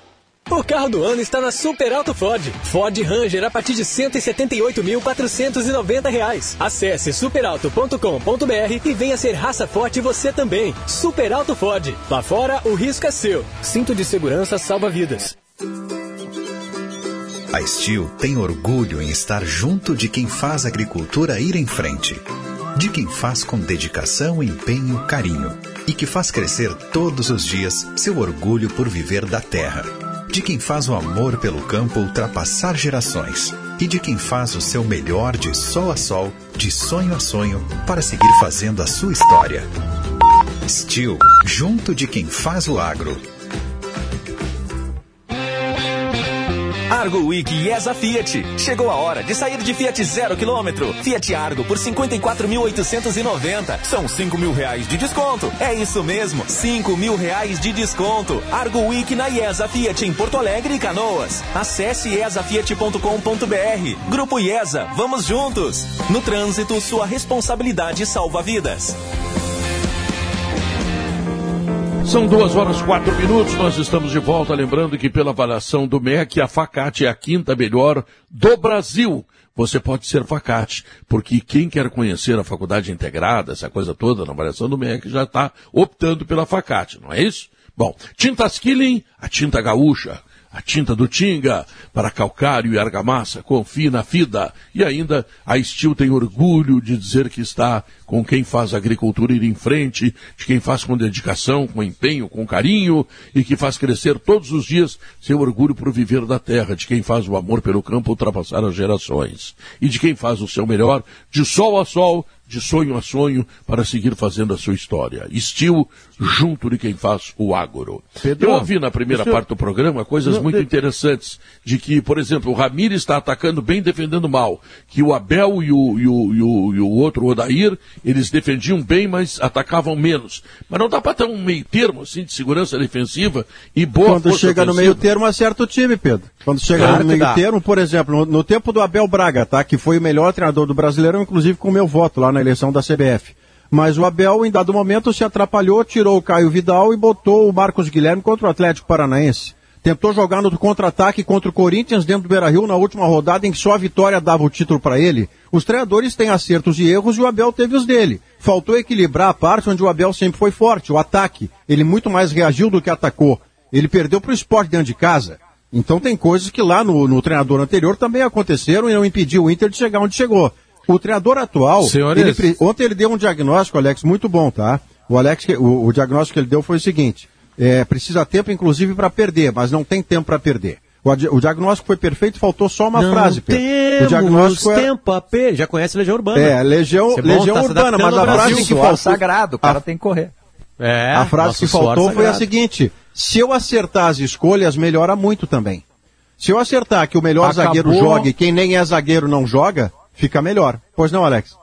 O carro do ano está na Super Alto Ford. Ford Ranger a partir de 178.490 reais. Acesse superalto.com.br e venha ser raça forte você também. Super Alto Ford. Lá fora, o risco é seu. Cinto de segurança salva vidas. A Steel tem orgulho em estar junto de quem faz a agricultura ir em frente. De quem faz com dedicação, empenho, carinho. E que faz crescer todos os dias seu orgulho por viver da terra. De quem faz o amor pelo campo ultrapassar gerações. E de quem faz o seu melhor de sol a sol, de sonho a sonho, para seguir fazendo a sua história. Steel, junto de quem faz o agro. Argo Week IESA Fiat. Chegou a hora de sair de Fiat zero quilômetro. Fiat Argo por 54.890. São 5 mil reais de desconto. É isso mesmo, 5 mil reais de desconto. Argo Week na IESA Fiat em Porto Alegre e Canoas. Acesse iesafiat.com.br. Grupo IESA, vamos juntos. No trânsito, sua responsabilidade salva vidas. São duas horas quatro minutos, nós estamos de volta, lembrando que pela avaliação do MEC, a Facate é a quinta melhor do Brasil. Você pode ser Facate, porque quem quer conhecer a faculdade integrada, essa coisa toda, na avaliação do MEC, já está optando pela Facate, não é isso? Bom, Tintas Killing, a tinta gaúcha, a tinta do Tinga, para calcário e argamassa, confie na FIDA. E ainda a Steel tem orgulho de dizer que está com quem faz a agricultura ir em frente, de quem faz com dedicação, com empenho, com carinho e que faz crescer todos os dias seu orgulho por viver da terra, de quem faz o amor pelo campo ultrapassar as gerações e de quem faz o seu melhor de sol a sol, de sonho a sonho para seguir fazendo a sua história. Estilo junto de quem faz o agro. Pedro, Eu ouvi na primeira eu- parte do programa coisas Não, muito de- interessantes, de que, por exemplo, o Ramires está atacando bem, defendendo mal, que o Abel e o, e o, e o, e o outro, o Odair, eles defendiam bem, mas atacavam menos. Mas não dá para ter um meio termo, assim, de segurança defensiva e boa Quando chega no ofensiva. meio termo, acerta o time, Pedro. Quando chega Claro no meio dá. termo, por exemplo, no, no tempo do Abel Braga, tá? Que foi o melhor treinador do Brasileirão, inclusive com o meu voto lá na eleição da CBF. Mas o Abel, em dado momento, se atrapalhou, tirou o Caio Vidal e botou o Marcos Guilherme contra o Atlético Paranaense. Tentou jogar no contra-ataque contra o Corinthians dentro do Beira-Rio na última rodada em que só a vitória dava o título para ele. Os treinadores têm acertos e erros e o Abel teve os dele. Faltou equilibrar a parte onde o Abel sempre foi forte, o ataque. Ele muito mais reagiu do que atacou. Ele perdeu para o esporte dentro de casa. Então tem coisas que lá no, no treinador anterior também aconteceram e não impediu o Inter de chegar onde chegou. O treinador atual, Senhores. ele ontem ele deu um diagnóstico, Alex, muito bom, tá? O Alex, o, o diagnóstico que ele deu foi o seguinte: é, precisa tempo, inclusive, para perder, mas não tem tempo para perder. O, o diagnóstico foi perfeito, faltou só uma Não frase, Pedro. temos O diagnóstico é, tempo a. Já conhece Legião Urbana. é Legião, é bom, Legião tá Urbana, mas a frase Brasil. que faltou, sagrado, o cara a- tem que correr. É, a frase que faltou foi a seguinte: se eu acertar as escolhas, melhora muito também. Se eu acertar que o melhor Acabou- zagueiro joga e quem nem é zagueiro não joga, fica melhor. Pois não, Alex?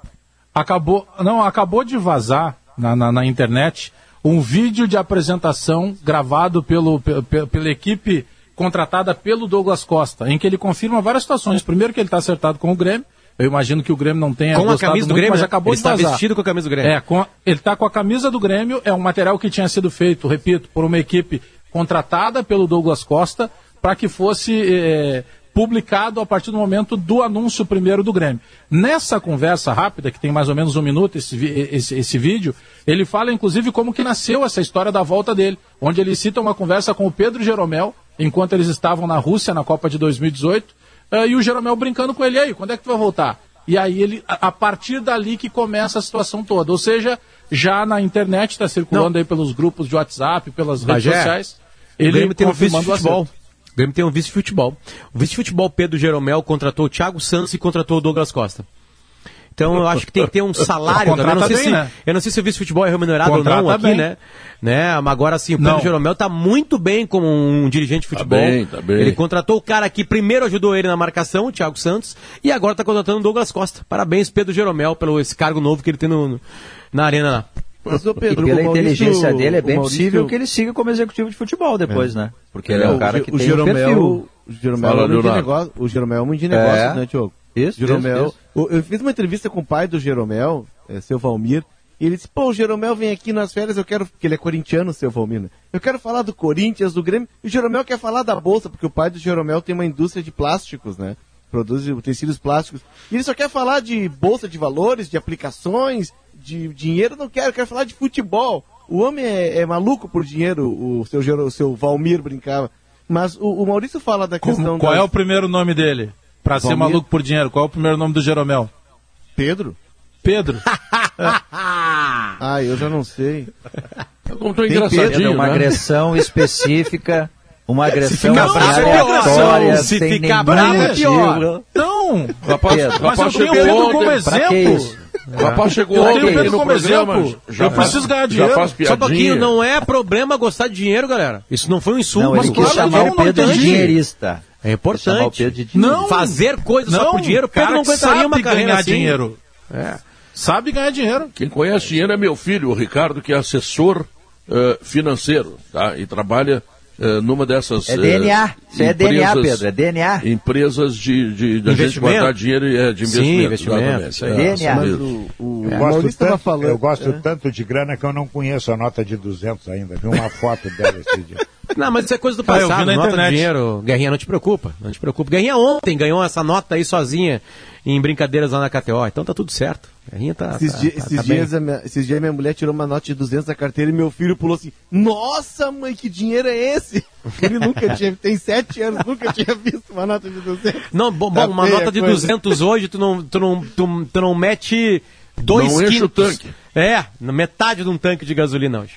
Acabou, não, acabou de vazar na, na, na internet um vídeo de apresentação gravado pelo, pe- pe- pela equipe contratada pelo Douglas Costa, em que ele confirma várias situações. Primeiro que ele está acertado com o Grêmio. Eu imagino que o Grêmio não tenha Com a camisa do muito, Grêmio, mas né? acabou Ele de está vazar. vestido com a camisa do Grêmio. É, com a- ele está com a camisa do Grêmio, é um material que tinha sido feito, repito, por uma equipe contratada pelo Douglas Costa para que fosse eh, publicado a partir do momento do anúncio primeiro do Grêmio. Nessa conversa rápida, que tem mais ou menos um minuto esse, esse, esse vídeo, ele fala inclusive como que nasceu essa história da volta dele, onde ele cita uma conversa com o Pedro Jeromel, enquanto eles estavam na Rússia na Copa de 2018, eh, e o Jeromel brincando com ele, "E aí, quando é que tu vai voltar? E aí ele, a partir dali que começa a situação toda. Ou seja, já na internet está circulando aí pelos grupos de WhatsApp, pelas redes sociais, o ele confirmando o acerto. O Grêmio tem um vice-futebol. O vice-futebol Pedro Jeromel contratou o Thiago Santos e contratou o Douglas Costa. Então eu acho que tem que ter um salário também. Eu não, sei bem, se, né? eu não sei se o vice-futebol é remunerado ou Contrata não aqui, bem. né? né? Mas agora sim, o Pedro Não. Jeromel tá muito bem como um dirigente de futebol. bem, tá bem. Ele contratou o cara que primeiro ajudou ele na marcação, o Thiago Santos, e agora tá contratando o Douglas Costa. Parabéns, Pedro Jeromel, pelo esse cargo novo que ele tem no, no- na arena lá. Mas, ô e Pedro, pela o Maurício- inteligência dele, é bem Maurício- possível que ele siga como executivo de futebol depois, né? Porque ele é um cara que o tem um Jeromel, perfil. O Jeromel Fala, é de Leonardo. negócio. O Jeromel é muito de negócio, É. né, Diogo? Isso, Jeromel. isso, o- Eu fiz uma entrevista com o pai do Jeromel, é, seu Valmir, e ele disse, pô, o Jeromel vem aqui nas férias, eu quero. Porque ele é corintiano, seu Valmir, né? Eu quero falar do Corinthians, do Grêmio. E o Jeromel quer falar da Bolsa, porque o pai do Jeromel tem uma indústria de plásticos, né? Produz utensílios plásticos. E ele só quer falar de bolsa de valores, de aplicações, de dinheiro, não quero, quero falar de futebol. O homem é, é maluco por dinheiro, o seu, o seu Valmir brincava. Mas o, o Maurício fala da questão Como- qual da- é o primeiro nome dele? Pra ser Valmir. maluco por dinheiro, qual é o primeiro nome do Jeromel? Pedro? Pedro. Ah, eu já não sei. Não tô Tem engraçadinho, Pedro, uma né? agressão específica, uma agressão ficar assim, bravo, aleatória, se ficar bravo, é pior. Não! Rapaz, Pedro. Mas eu tenho o chegou Pedro como exemplo. O rapaz chegou Eu ontem tenho como exemplo. Já Eu preciso ganhar Já dinheiro. Só um pouquinho, não é problema gostar de dinheiro, galera. Isso não foi um insulto, Não, mas ele quis claro, chamar dinheiro o Pedro de importante. dinheirista. É Chamar o importante. Pedro de. Não. Fazer coisas só Não, por dinheiro, o Pedro cara não aguentaria uma sabe carreira ganhar assim. dinheiro. É. Sabe ganhar dinheiro. Quem conhece dinheiro é meu filho, o Ricardo, que é assessor eh, financeiro, tá? E trabalha eh, numa dessas. É DNA. Isso é DNA, empresas- Pedro. É DNA. Empresas de, de, de a gente Investimento? guardar dinheiro e, é, de Sim, investimento. investimento, exatamente. isso aí. É, DNA. Mas o, o, Eu o gosto, tanto, falando. eu gosto é. tanto de grana que eu não conheço a nota de 200 ainda. Vi uma foto dela esse dia. Não, mas isso é coisa do Ah, passado, na nota internet. dinheiro. Guerrinha, não te preocupa, não te preocupa. Guerrinha ontem ganhou essa nota aí sozinha em brincadeiras lá na KTO, então tá tudo certo. Guerrinha tá, Esses, tá, di- tá- esses tá dias a minha, esses dias minha mulher tirou uma nota de 200 da carteira e meu filho pulou assim: Nossa, mãe, que dinheiro é esse? Ele nunca tinha, tem sete anos, nunca tinha visto uma nota de 200. Não, bom, Tá bom, uma feia nota de coisa. 200 hoje, tu não, tu não, tu, tu não mete dois Não enche o quintos. tanque. É, metade de um tanque de gasolina hoje.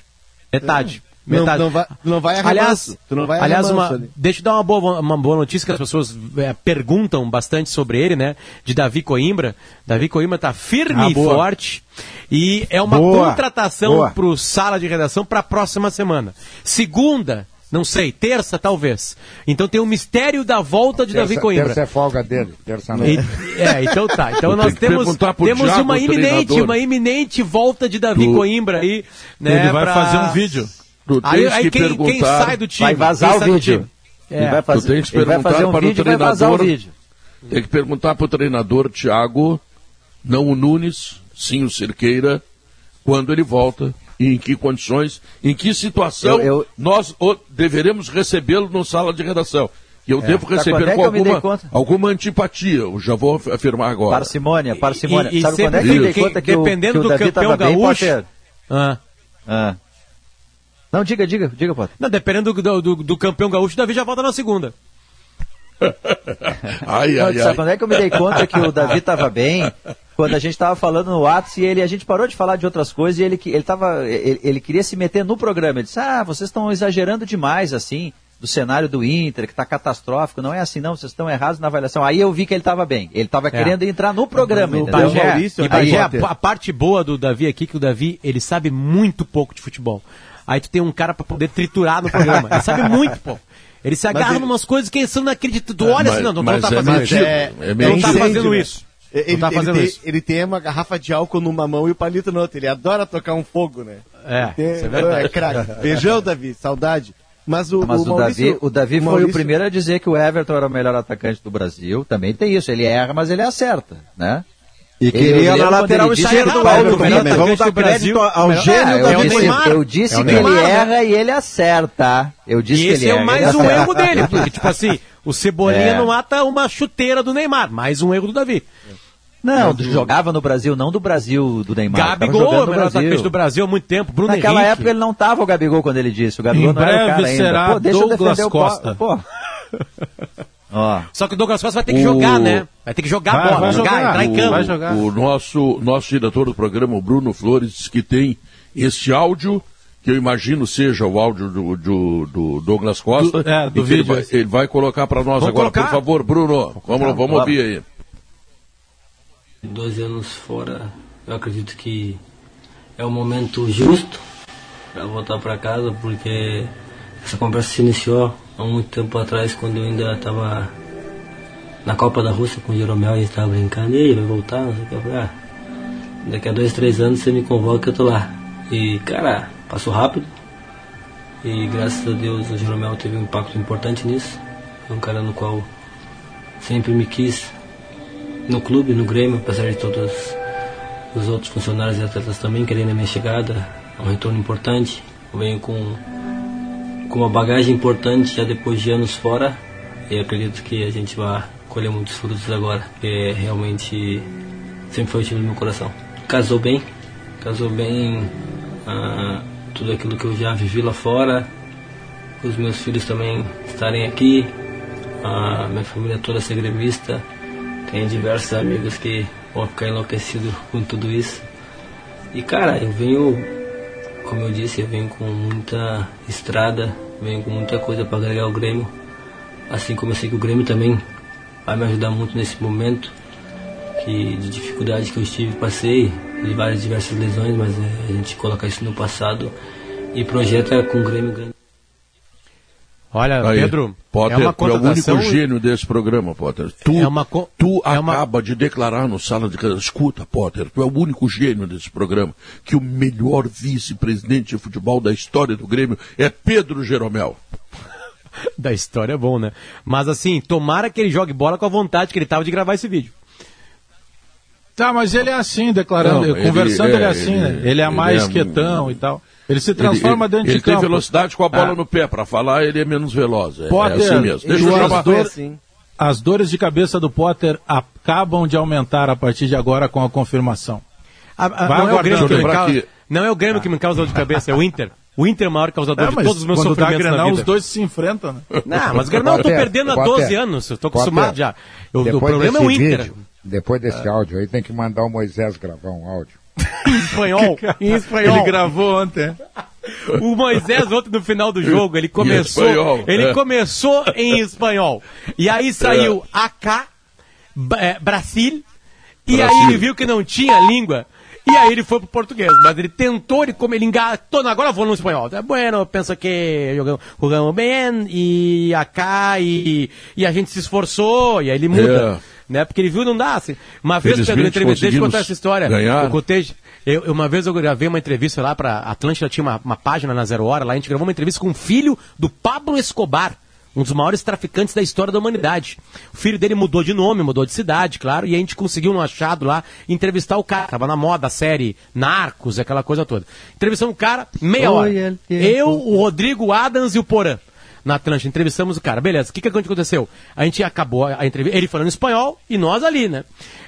Metade. Não, Metade. não vai, tu não vai Aliás, tu não vai aliás uma, ali. deixa eu dar uma boa, uma boa notícia que as pessoas é, perguntam bastante sobre ele, né? De Davi Coimbra. Davi Coimbra tá firme Ah, e forte. E é uma Boa. contratação Boa. pro sala de redação para a próxima semana. Segunda, não sei, terça talvez. Então tem o mistério da volta de Davi Terça, Coimbra. terça é folga dele. Terça não. E- é, então tá. Então nós temos, temos Thiago, uma o iminente, treinador. uma iminente volta de Davi Tu- Coimbra aí, né? Ele vai pra- fazer um vídeo. Tu Aí, aí que quem, quem perguntar. sai do time? Vai vazar Quem o vídeo. time? Ele É. vai Tu fazer, tens que perguntar fazer um para o vídeo vai vazar o treinador. vídeo. Tem que perguntar para o treinador Thiago, não o Nunes, sim o Cerqueira, quando ele volta e em que condições, em que situação Eu- eu- nós o- deveremos recebê-lo no sala de redação. E eu devo Tá, receber é que com dei alguma, alguma antipatia, eu já vou af- afirmar agora. Parcimônia, parcimônia. E- e Sabe quando é que eu me dei que- conta que o, dependendo que o do campeão bem, gaúcho- Potter? Ah. Ah. Não, diga, diga, diga, Potter. Não, dependendo do, do, do- campeão gaúcho, o Davi já volta na segunda. Ai, Não, ai, sabe ai. quando é que eu me dei conta que o Davi estava bem? Quando a gente estava falando no WhatsApp e ele, a gente parou de falar de outras coisas e ele, que- ele, tava, ele, ele queria se meter no programa. Ele disse, ah, vocês estão exagerando demais, assim, do cenário do Inter, que está catastrófico. Não é assim, não, vocês estão errados na avaliação. Aí eu vi que ele estava bem. Ele estava querendo entrar no programa, Mas o entendeu? Bagé- Maurício, e aí, Bagé, a, a parte boa do Davi aqui, que o Davi, ele sabe muito pouco de futebol. Aí tu tem um cara pra poder triturar no programa. Ele sabe muito pouco. Ele se agarra ele- numas coisas que são inacreditáveis. Tu olha Mas- assim, não, não, não tá é fazendo isso. é não meio tá fazendo né? isso. Ele, não tá ele fazendo tem, isso. ele tem uma garrafa de álcool numa mão e o palito na outra. Ele adora tocar um fogo, né? É, Tem- isso é verdade. é craque. Beijão, Davi. Saudade. Mas o, Mas o, Maurício- Davi, o Davi foi Maurício- o primeiro a dizer que o Everton era o melhor atacante do Brasil. Também tem isso. Ele erra, mas ele acerta, né? E queria eu na lateral esquerda do Everton também. Vamos dar crédito ao gênio É, da eu disse, Neymar. eu disse É que Neymar, ele né? erra e ele acerta. Eu disse E que esse ele é erra. mais um acerta. erro dele, porque, tipo assim, o Cebolinha É. não mata uma chuteira do Neymar, mais um erro do Davi. Não, jogava no Brasil, não do Brasil do Neymar. Gabigol, o melhor atacante do Brasil há muito tempo, Bruno Naquela Henrique. época ele não tava o Gabigol quando ele disse. O Gabigol Em não era o cara ainda. será Pô, deixa eu Douglas defender o Costa. Pô. Ó. Só que o Douglas Costa vai ter que O- jogar, né? Vai ter que jogar Vai, bola, vai jogar, jogar. entrar em O- campo. O nosso, nosso diretor do programa, o Bruno Flores, que tem esse áudio, que eu imagino seja o áudio do, do- do Douglas Costa. Do- é, do e que ele vídeo, vai, ele vai colocar para nós Vamos agora, colocar? por favor, Bruno. Vamos, vamos Bora. ouvir aí. 12 anos fora, eu acredito que é o momento justo para voltar para casa, porque essa conversa se iniciou há muito tempo atrás, quando eu ainda estava na Copa da Rússia com o Jeromel, gente estava brincando, e aí, vai voltar? Não sei o que. Eu falei, ah, daqui a dois, três anos você me convoca eu tô lá. E, cara, passou rápido. E graças a Deus o Jeromel teve um impacto importante nisso. É um cara no qual sempre me quis no clube, no Grêmio, apesar de todos os outros funcionários e atletas também querendo a minha chegada, é um retorno importante. Eu venho com, com uma bagagem importante já depois de anos fora e acredito que a gente vai colher muitos frutos agora, porque realmente sempre foi o time do meu coração. Casou bem, casou bem ah, tudo aquilo que eu já vivi lá fora, os meus filhos também estarem aqui, a minha família toda ser gremista, tenho diversos amigos que vão ficar enlouquecidos com tudo isso. E cara, eu venho, como eu disse, eu venho com muita estrada, venho com muita coisa para agregar ao Grêmio. Assim como eu sei que o Grêmio também vai me ajudar muito nesse momento que de dificuldade que eu estive, passei de várias diversas lesões, mas eh, a gente coloca isso no passado e projeta com o Grêmio grande. Olha, Aí, Pedro, Potter, é uma tu é o único contratação- gênio desse programa, Potter. Tu, É uma co- tu acaba de declarar no sala de casa, escuta, Potter, tu é o único gênio desse programa, que o melhor vice-presidente de futebol da história do Grêmio é Pedro Jeromel. Da história é bom, né? Mas assim, tomara que ele jogue bola com a vontade que ele tava de gravar esse vídeo. Tá, mas ele é assim, declarando, Não, ele- conversando ele, é é, assim, ele- né? Ele é ele mais é- quietão e tal. Ele se transforma ele, dentro ele de tem campo. velocidade com a bola Ah. no pé. Para falar, ele é menos veloz. É, Potter, é assim mesmo. Deixa eu as, chamar. dor- as dores de cabeça do Potter acabam de aumentar a partir de agora com a confirmação. Ah, Vai não, é o Grêmio que me Lembrar causa, que- não é o Grêmio que me causa dor de cabeça, é o Inter. O Inter é o maior causador É, de todos os meus quando dá sofrimentos na Grenal, vida. os dois se enfrentam, né? Não, mas o Grenal eu tô perdendo há Potter, 12 anos, eu tô acostumado já. Eu- o problema é o Inter. vídeo, depois desse áudio aí, tem que mandar o Moisés gravar um áudio. Em espanhol, em espanhol. Ele gravou ontem. O Moisés ontem no final do jogo, ele começou, espanhol, ele é. começou em espanhol. E aí saiu AK, Ba- é, Brasil, e aí Brasil. ele viu que não tinha língua. E aí ele foi pro português, mas ele tentou, ele, como ele engatou, "Não, agora vou no espanhol. Tá bueno, penso que jogamos, jogamos bem, e acá, e, e a gente se esforçou, e aí ele muda. É. Né? Porque ele viu, não dá. Assim. Uma vez, Pedro, Felizmente, entrevista, deixa eu contar essa história. ganhar. O Cotejo, eu, eu- uma vez eu gravei uma entrevista lá pra Atlântida, tinha uma, uma página na Zero Hora, lá a gente gravou uma entrevista com o filho do Pablo Escobar, um dos maiores traficantes da história da humanidade. O filho dele mudou de nome, mudou de cidade, claro, e a gente conseguiu um achado lá entrevistar o cara. Tava na moda a série Narcos, aquela coisa toda. Entrevistamos o cara, meia hora. Tempo. Eu, o Rodrigo Adams e o Porã. Na Atlântida, entrevistamos o cara. Beleza, o que, que aconteceu? A gente acabou a entrevista, ele falando espanhol e nós ali, né?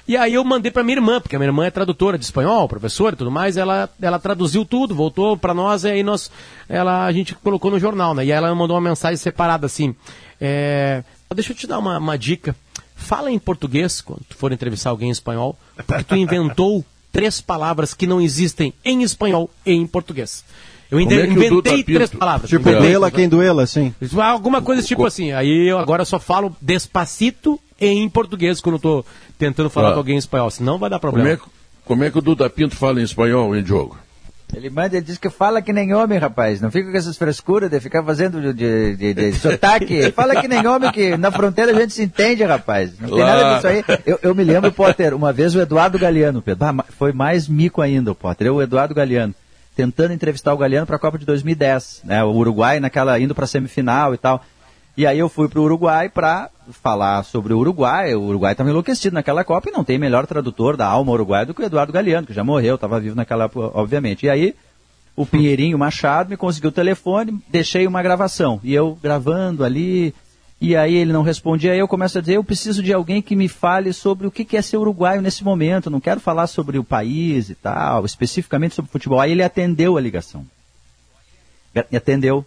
E aí eu mandei pra minha irmã, porque a minha irmã é tradutora de espanhol, professora e tudo mais, ela, ela traduziu tudo, voltou pra nós e aí nós, ela, a gente colocou no jornal, né? E ela mandou uma mensagem separada assim, é, deixa eu te dar uma, uma dica, fala em português quando tu for entrevistar alguém em espanhol, porque tu inventou três palavras que não existem em espanhol e em português. Eu Como é inventei Pinto- três palavras. Tipo, Inventei. duela quem duela, assim. Alguma coisa tipo assim. Aí eu agora só falo despacito em português quando eu tô tentando falar Ah. com alguém em espanhol. Senão vai dar Como problema. é, que- como é que o Duda Pinto fala em espanhol, hein, Diogo? Ele manda, ele diz que fala que nem homem, rapaz. Não fica com essas frescuras de ficar fazendo de, de, de, sotaque. Fala que nem homem, que na fronteira a gente se entende, rapaz. Não tem Lá. nada disso aí. Eu, eu me lembro, Potter, uma vez o Eduardo Galeano, Pedro. Ah, foi mais mico ainda, o Potter. Eu, o Eduardo Galeano, tentando entrevistar o Galeano para a Copa de 2010. Né, o Uruguai naquela, indo para semifinal e tal. E aí eu fui para o Uruguai para falar sobre o Uruguai. O Uruguai estava enlouquecido naquela Copa e não tem melhor tradutor da alma uruguaia do que o Eduardo Galeano, que já morreu, estava vivo naquela época, obviamente. E aí o Pinheirinho Machado me conseguiu o telefone, deixei uma gravação. E eu gravando ali, e aí ele não respondia, aí eu começo a dizer, eu preciso de alguém que me fale sobre o que é ser uruguaio nesse momento, não quero falar sobre o país e tal, especificamente sobre futebol. Aí ele atendeu a ligação. Atendeu.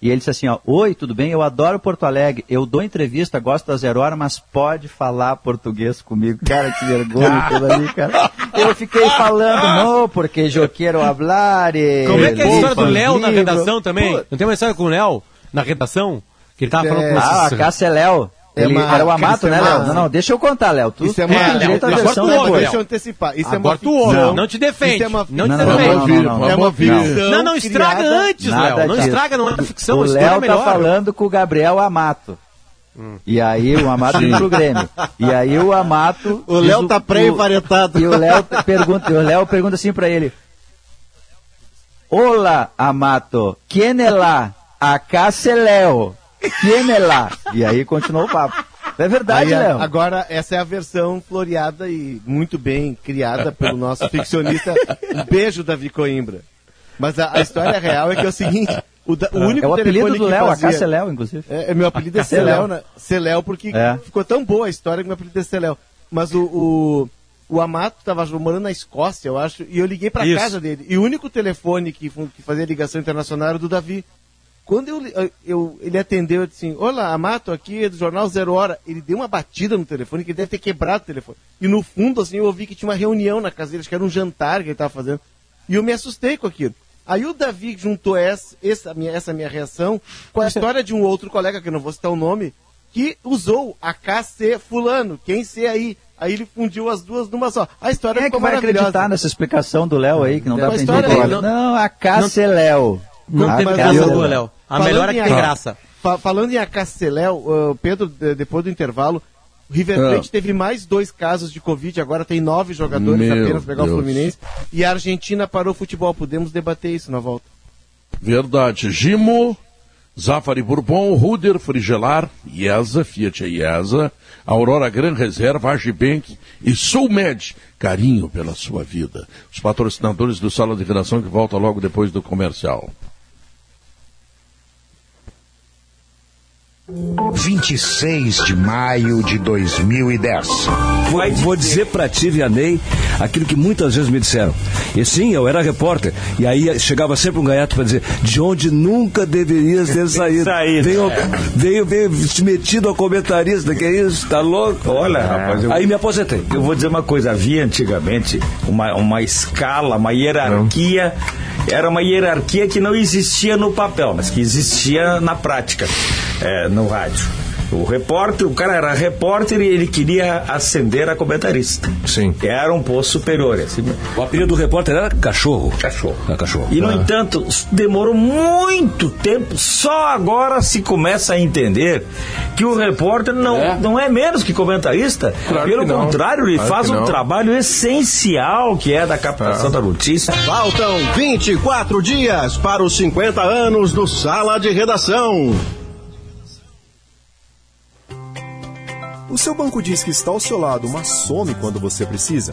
E ele disse assim, ó, oi, tudo bem? Eu adoro Porto Alegre, eu dou entrevista, gosto da Zero Hora, mas pode falar português comigo. Cara, que vergonha aquilo ali, cara. Eu fiquei falando, não, porque eu quero hablar. e- Como é que é a história do. Léo na redação também? Não tem uma história com o Léo na redação? Que ele tava falando com Ah, a Cássia é Léo. É Ele uma- era o Amato, é né, uma- Léo? Não, não, deixa eu contar, Léo. Tu, Isso é uma- tem direito à versão depois. Deixa eu antecipar. Isso é Agora uma tu ouve, ficção. não te defende. Isso é uma Não te defende. Ouvir, vamos É uma ficção Não, não, estraga antes, Léo. Não estraga, não é ficção, O a é Léo tá falando com o Gabriel Amato. E aí o Amato Sim. pro Grêmio. E aí o Amato. O Léo tá pré-emparetado. E o Léo pergunta, o Léo pergunta assim pra ele. Olá, Amato, quem é lá? Se Léo. Quem é lá? E aí continuou o papo. É verdade, Aí, Léo. Agora, essa é a versão floreada e muito bem criada pelo nosso ficcionista. Um beijo, Davi Coimbra. Mas a, a história real é que é o seguinte: o, da- o único É o apelido telefone do que Léo, fazia- a Cássia Léo, inclusive. É, é, meu apelido é Celéu, né? Celéu, porque É. ficou tão boa a história que meu apelido é Celéu. Mas o, o, o Amato estava morando na Escócia, eu acho, e eu liguei para casa dele. E o único telefone que, que fazia ligação internacional era do Davi. Quando eu, eu- ele atendeu, eu disse assim, Olá, Amato, aqui é do Jornal Zero Hora. Ele deu uma batida no telefone, que ele deve ter quebrado o telefone. E no fundo, assim, eu ouvi que tinha uma reunião na casa dele, acho que era um jantar que ele estava fazendo. E eu me assustei com aquilo. Aí o Davi juntou essa, essa, minha, essa minha reação com a história de um outro colega, que eu não vou citar o nome, que usou a KC fulano, quem ser aí. Aí ele fundiu as duas numa só. A história é que vai acreditar nessa explicação do Léo aí, que não É dá pra entender? Não, não- a Cássia Léo. Não A tem Cássia graça Léo. do Léo. A Falando melhor é que tem a- graça. Fa- falando em Acasseléu, uh, Pedro, de- depois do intervalo, o River Ah. Plate teve mais dois casos de Covid, agora tem nove jogadores Meu apenas pegar o Deus. Fluminense. E a Argentina parou o futebol, podemos debater isso na volta. Verdade. Gimo, Zafari Bourbon, Ruder, Frigelar, IESA, Fiat IESA, Aurora Gran Reserva, Agibank e Sulmed. Carinho pela sua vida. Os patrocinadores do Sala de Redação que volta logo depois do comercial. 26 de maio de 2010. Vou, vou dizer pra ti, Vianney, aquilo que muitas vezes me disseram. E sim, eu era repórter. E aí chegava sempre um gaiato pra dizer, de onde nunca deverias ter saído. Veio, veio, veio se metido a comentarista, que é isso? Tá louco? Olha, rapaz, eu- Aí me aposentei. Eu vou dizer uma coisa, havia antigamente uma, uma escala, uma hierarquia, era uma hierarquia que não existia no papel, mas que existia na prática, é, no rádio. O repórter, o cara era repórter e ele queria ascender a comentarista. Sim. Era um posto superior. Assim. O apelido do repórter era cachorro. Cachorro. Era cachorro. E, no Ah. entanto, demorou muito tempo, só agora se começa a entender que o repórter não é, não é menos que comentarista. Claro Pelo que contrário, ele Claro faz um trabalho essencial que é da captação da notícia. Faltam 24 dias para os 50 anos do Sala de Redação. O seu banco diz que está ao seu lado, mas some quando você precisa?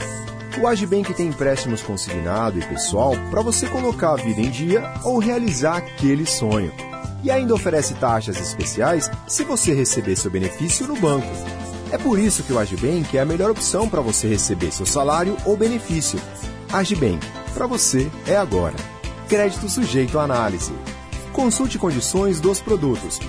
O Agibank tem empréstimos consignado e pessoal para você colocar a vida em dia ou realizar aquele sonho. E ainda oferece taxas especiais se você receber seu benefício no banco. É por isso que o Agibank é a melhor opção para você receber seu salário ou benefício. Agibank, para você é agora. Crédito sujeito à análise. Consulte condições dos produtos.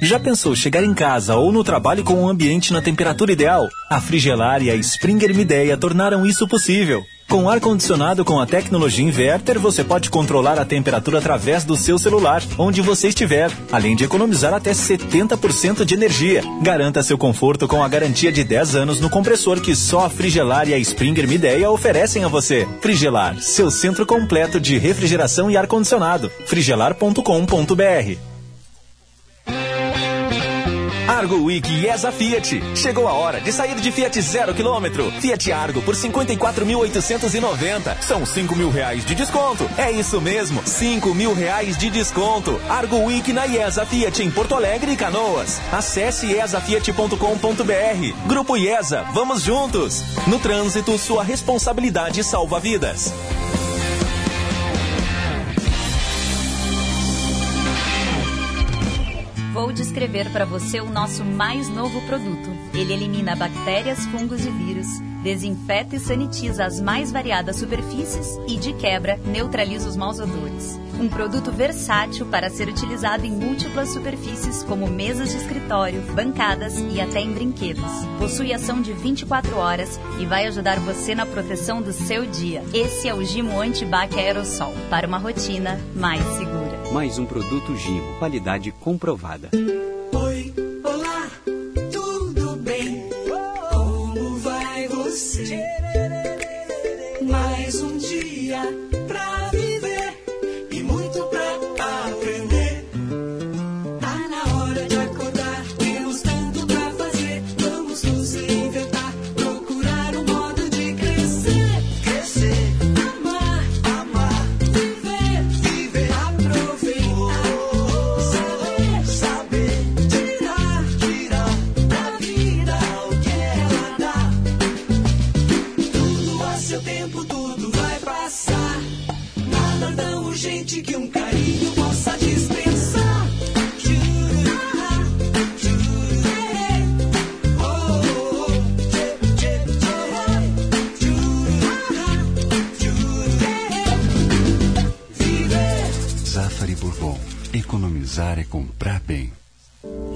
Já pensou chegar em casa ou no trabalho com um ambiente na temperatura ideal? A Frigelar e a Springer Mideia tornaram isso possível. Com ar-condicionado com a tecnologia inverter, você pode controlar a temperatura através do seu celular, onde você estiver, além de economizar até 70% de energia. Garanta seu conforto com a garantia de 10 anos no compressor que só a Frigelar e a Springer Mideia oferecem a você. Frigelar, seu centro completo de refrigeração e ar-condicionado. frigelar.com.br Argo Week IESA Fiat. Chegou a hora de sair de Fiat zero quilômetro. Fiat Argo por 54.890. São 5 mil reais de desconto. É isso mesmo, 5 mil reais de desconto. Argo Week na IESA Fiat em Porto Alegre e Canoas. Acesse iesafiat.com.br. Grupo IESA, vamos juntos. No trânsito, sua responsabilidade salva vidas. Descrever para você o nosso mais novo produto. Ele elimina bactérias, fungos e vírus, desinfeta e sanitiza as mais variadas superfícies e, de quebra, neutraliza os maus odores. Um produto versátil para ser utilizado em múltiplas superfícies, como mesas de escritório, bancadas e até em brinquedos. Possui ação de 24 horas e vai ajudar você na proteção do seu dia. Esse é o Gimo Antibac Aerosol, para uma rotina mais segura. Mais um produto Gimo, qualidade comprovada.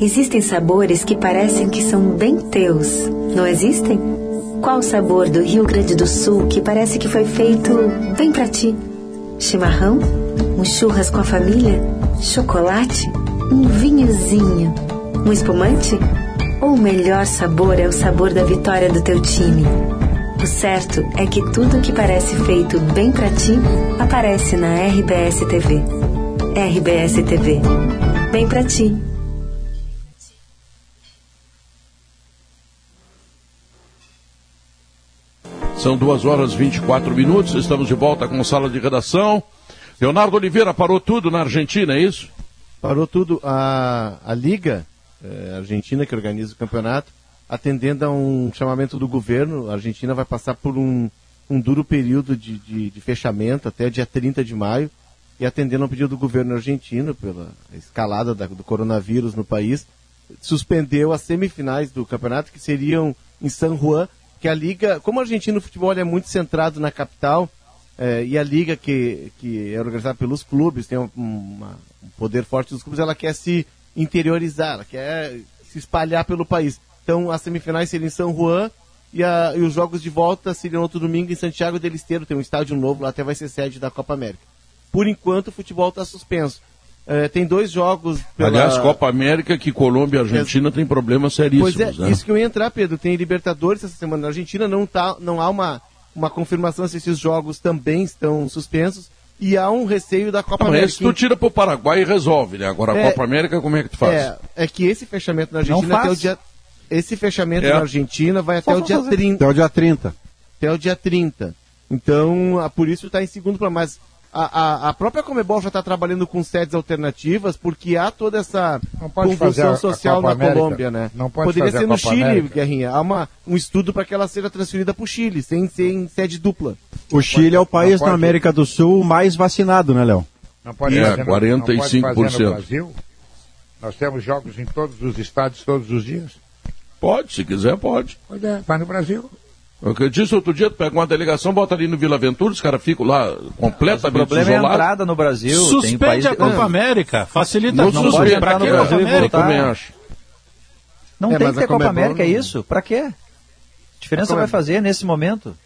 Existem sabores que parecem que são bem teus, não existem? Qual o sabor do Rio Grande do Sul que parece que foi feito bem pra ti? Chimarrão? Um churras com a família? Chocolate? Um vinhozinho? Um espumante? Ou o melhor sabor é o sabor da vitória do teu time? O certo é que tudo que parece feito bem pra ti aparece na RBS TV. RBS TV. Bem pra ti. São duas horas e 24 minutos, estamos de volta com sala de redação. Leonardo Oliveira parou tudo na Argentina, é isso? Parou tudo. A, a Liga eh, Argentina, que organiza o campeonato, atendendo a um chamamento do governo, a Argentina vai passar por um, um duro período de, de, de fechamento até dia 30 de maio, e atendendo ao pedido do governo argentino, pela escalada da- do coronavírus no país, suspendeu as semifinais do campeonato, que seriam em San Juan, que a Liga, como o futebol é muito centrado na capital, eh, e a Liga, que, que é organizada pelos clubes, tem um, uma- um poder forte dos clubes, ela quer se interiorizar, ela quer se espalhar pelo país. Então, as semifinais seriam em São Juan e, a- e os jogos de volta seriam outro domingo em Santiago del Esteiro, tem um estádio novo, lá até vai ser sede da Copa América. Por enquanto, o futebol está suspenso. Eh, tem dois jogos. pela- Aliás, Copa América, que Colômbia e Argentina têm problemas seríssimos. Pois é, né? isso que eu ia entrar, Pedro. Tem Libertadores essa semana na Argentina, não, tá, não há uma, uma confirmação se esses jogos também estão suspensos. E há um receio da Copa mas América. esse tu tira pro Paraguai e resolve, né? Agora a É, Copa América, como é que tu faz? É, é que esse fechamento na Argentina Não até o dia. Esse fechamento É. na Argentina vai Só até o dia fazer. 30. Até o dia 30. Até o dia 30. Então, ah, por isso está em segundo plano. Mas a, a, a própria Comebol já está trabalhando com sedes alternativas, porque há toda essa convulsão social na América. Colômbia, né? Não pode Poderia fazer ser a no Chile, América. Guerrinha. Há uma, um estudo para que ela seja transferida para o Chile, sem, sem sede dupla. O Chile é o país na América do Sul mais vacinado, né, Léo? Não pode É, fazer no- não pode fazer 45%. no Brasil? Nós temos jogos em todos os estádios, todos os dias. Pode, se quiser, pode. Pois é, vai no Brasil. Eu que disse outro dia, tu pega uma delegação, bota ali no Vila Ventura, os caras ficam lá completamente O problema é a isolados. entrada no Brasil. tem Suspende país a Copa América, facilita Não não suspende, pode pra entrar no quê? Brasil e Eu voltar. também acho. Não É, tem que ter a Copa Comebol América, é não- isso? Pra quê? Que diferença A Comebol- vai fazer nesse momento?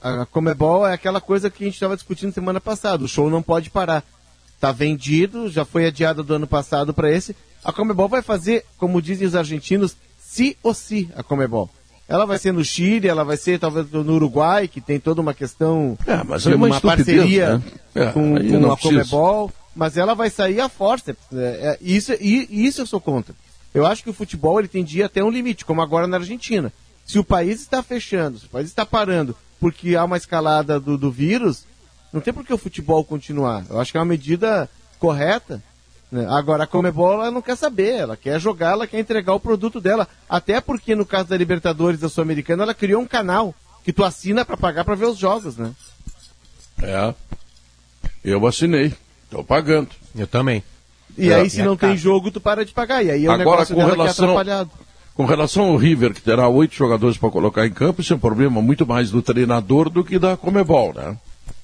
A Comebol é aquela coisa que a gente estava discutindo semana passada. O show não pode parar. Está vendido, já foi adiado do ano passado para esse. A Comebol vai fazer, como dizem os argentinos, se ou se a Comebol. Ela vai ser no Chile, ela vai ser talvez no Uruguai, que tem toda uma questão É, mas de é uma uma, parceria né? É, com, com a. Comebol, mas ela vai sair a força. É, é, isso, isso eu sou contra. Eu acho que o futebol ele tendia até um limite, como agora na Argentina. Se o país está fechando, se o país está parando porque há uma escalada do, do vírus, não tem por que o futebol continuar. Eu acho que é uma medida correta. Né? Agora, a Comebol ela não quer saber, ela quer jogar, ela quer entregar o produto dela. Até porque no caso da Libertadores da Sul-Americana, ela criou um canal que tu assina para pagar para ver os jogos, né? É. Eu assinei. Estou pagando. Eu também. E É, aí, se não tem jogo, tu para de pagar. E aí é o Agora, negócio com dela que é relação, atrapalhado. com relação ao River, que terá oito jogadores para colocar em campo, isso é um problema muito mais do treinador do que da Comebol, né?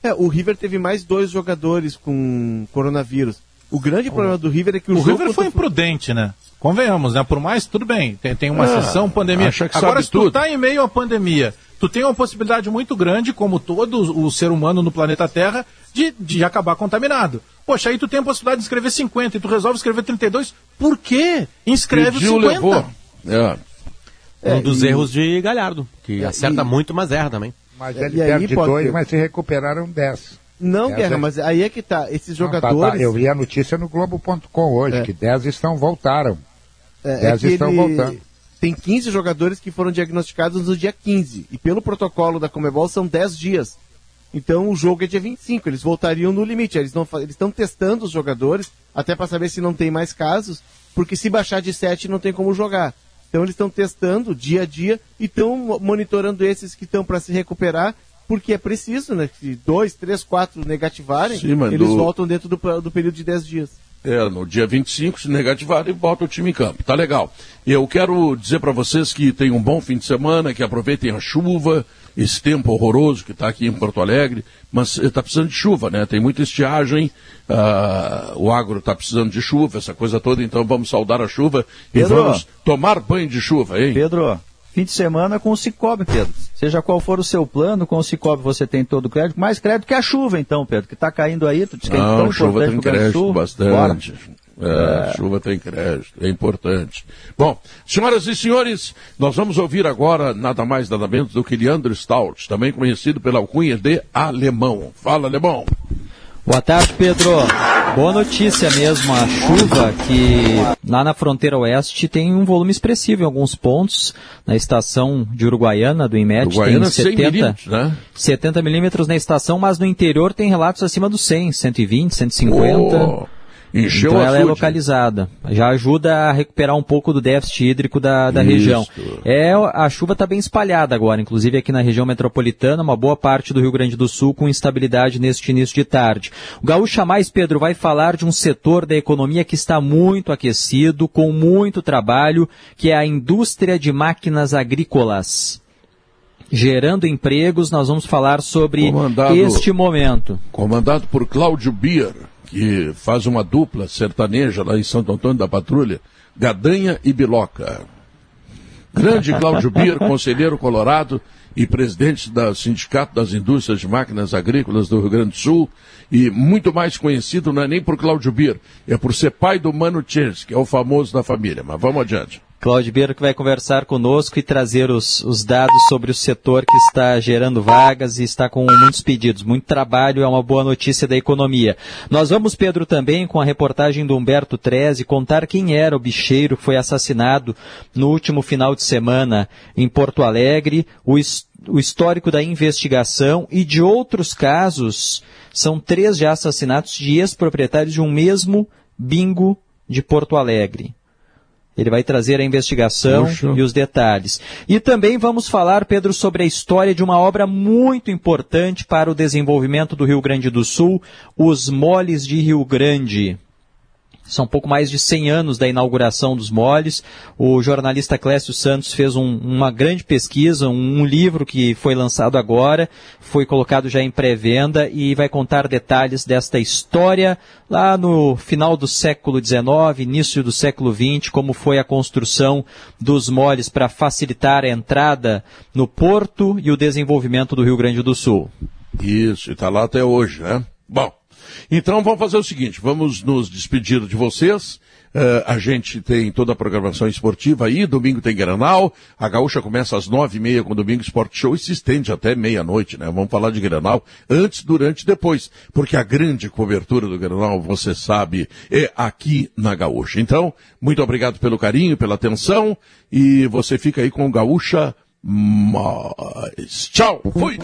É, o River teve mais dois jogadores com coronavírus. O grande problema do River é que o, O jogo River foi imprudente, né? Convenhamos, né? Por mais, tudo bem, tem, tem uma Ah, sessão, pandemia. Agora, se tu tudo. tá em meio à pandemia, tu tem uma possibilidade muito grande, como todo o ser humano no planeta Terra, de, de acabar contaminado. Poxa, aí tu tem a possibilidade de escrever 50 e tu resolve escrever 32, por quê? Inscreve Pediu, 50. levou. É. um dos e- erros de Galhardo, que É, acerta e- muito, mas erra também. Mas É, ele e aí perde pode dois, ter- mas se recuperaram dez. Não, Essa Guerra, é- mas aí é que tá. Esses Não, tá, tá. jogadores. Eu vi a notícia no Globo.com hoje, que 10 estão voltaram. É, 10 é estão ele- voltando. Tem 15 jogadores que foram diagnosticados no dia 15. E pelo protocolo da Comebol são 10 dias. Então o jogo é dia 25. Eles voltariam no limite. Eles estão testando os jogadores, até para saber se não tem mais casos. Porque se baixar de 7 não tem como jogar. Então eles estão testando dia a dia e estão mo- monitorando esses que estão para se recuperar. Porque é preciso, né? Que dois, três, quatro negativarem, Sim, eles do- voltam dentro do, do período de 10 dias. É, no dia 25, se negativar, e bota o time em campo. Tá legal. E eu quero dizer para vocês que tem um bom fim de semana, que aproveitem a chuva, esse tempo horroroso que está aqui em Porto Alegre, mas está precisando de chuva, né? Tem muita estiagem, ah, o agro está precisando de chuva, essa coisa toda, então vamos saudar a chuva e Pedro. vamos tomar banho de chuva, hein? Pedro, fim de semana com o Cicobi, Pedro. Seja qual for o seu plano, com o Cicobi você tem todo o crédito, mais crédito que a chuva, então, Pedro, que está caindo aí, tu diz que é tão Não, chuva importante tem crédito bastante. É, É. Chuva tem crédito, é importante. Bom, senhoras e senhores, nós vamos ouvir agora nada mais nada menos do que Leandro Stout, também conhecido pela alcunha de Alemão. Fala, Alemão. Boa tarde, Pedro. Boa notícia mesmo, a chuva que lá na fronteira oeste tem um volume expressivo em alguns pontos, na estação de Uruguaiana, do IMET, Uruguaiana, tem 100 70, milímetros, né? 70 milímetros na estação, mas no interior tem relatos acima dos 100, 120, 150. Oh, encheu então ela é localizada. Já ajuda a recuperar um pouco do déficit hídrico da, da Isso. região. É, a chuva está bem espalhada agora, inclusive aqui na região metropolitana, uma boa parte do Rio Grande do Sul com instabilidade neste início de tarde. O Gaúcha Mais, Pedro, vai falar de um setor da economia que está muito aquecido, com muito trabalho, que é a indústria de máquinas agrícolas. Gerando empregos, nós vamos falar sobre Comandado- este momento. Comandado por Cláudio Bier, que faz uma dupla sertaneja lá em Santo Antônio da Patrulha, Gadanha e Biloca. Grande Cláudio Bier, conselheiro colorado e presidente do Sindicato das Indústrias de Máquinas Agrícolas do Rio Grande do Sul, e muito mais conhecido não é nem por Cláudio Bier, é por ser pai do Mano Chens, que é o famoso da família. Mas vamos adiante. Cláudio Beiro que vai conversar conosco e trazer os, os dados sobre o setor que está gerando vagas e está com muitos pedidos. Muito trabalho, é uma boa notícia da economia. Nós vamos, Pedro, também com a reportagem do Humberto Treze contar quem era o bicheiro que foi assassinado no último final de semana em Porto Alegre, o, o histórico da investigação e de outros casos. São três já assassinatos de ex-proprietários de um mesmo bingo de Porto Alegre. Ele vai trazer a investigação Puxa. e os detalhes. E também vamos falar, Pedro, sobre a história de uma obra muito importante para o desenvolvimento do Rio Grande do Sul, os Moles de Rio Grande. São pouco mais de 100 anos da inauguração dos moles. O jornalista Clécio Santos fez um- uma grande pesquisa, um, um livro que foi lançado agora, foi colocado já em pré-venda e vai contar detalhes desta história lá no final do século XIX, início do século XX, como foi a construção dos moles para facilitar a entrada no porto e o desenvolvimento do Rio Grande do Sul. Isso, e está lá até hoje, né? Bom, Então vamos fazer o seguinte, vamos nos despedir de vocês. Eh, a gente tem toda a programação esportiva aí, domingo tem Granal, a Gaúcha começa às nove e meia com o Domingo Esporte Show e se estende até meia-noite, né? Vamos falar de Granal antes, durante e depois, porque a grande cobertura do Granal, você sabe, é aqui na Gaúcha. Então, muito obrigado pelo carinho, pela atenção e você fica aí com o Gaúcha mais. Tchau, fui!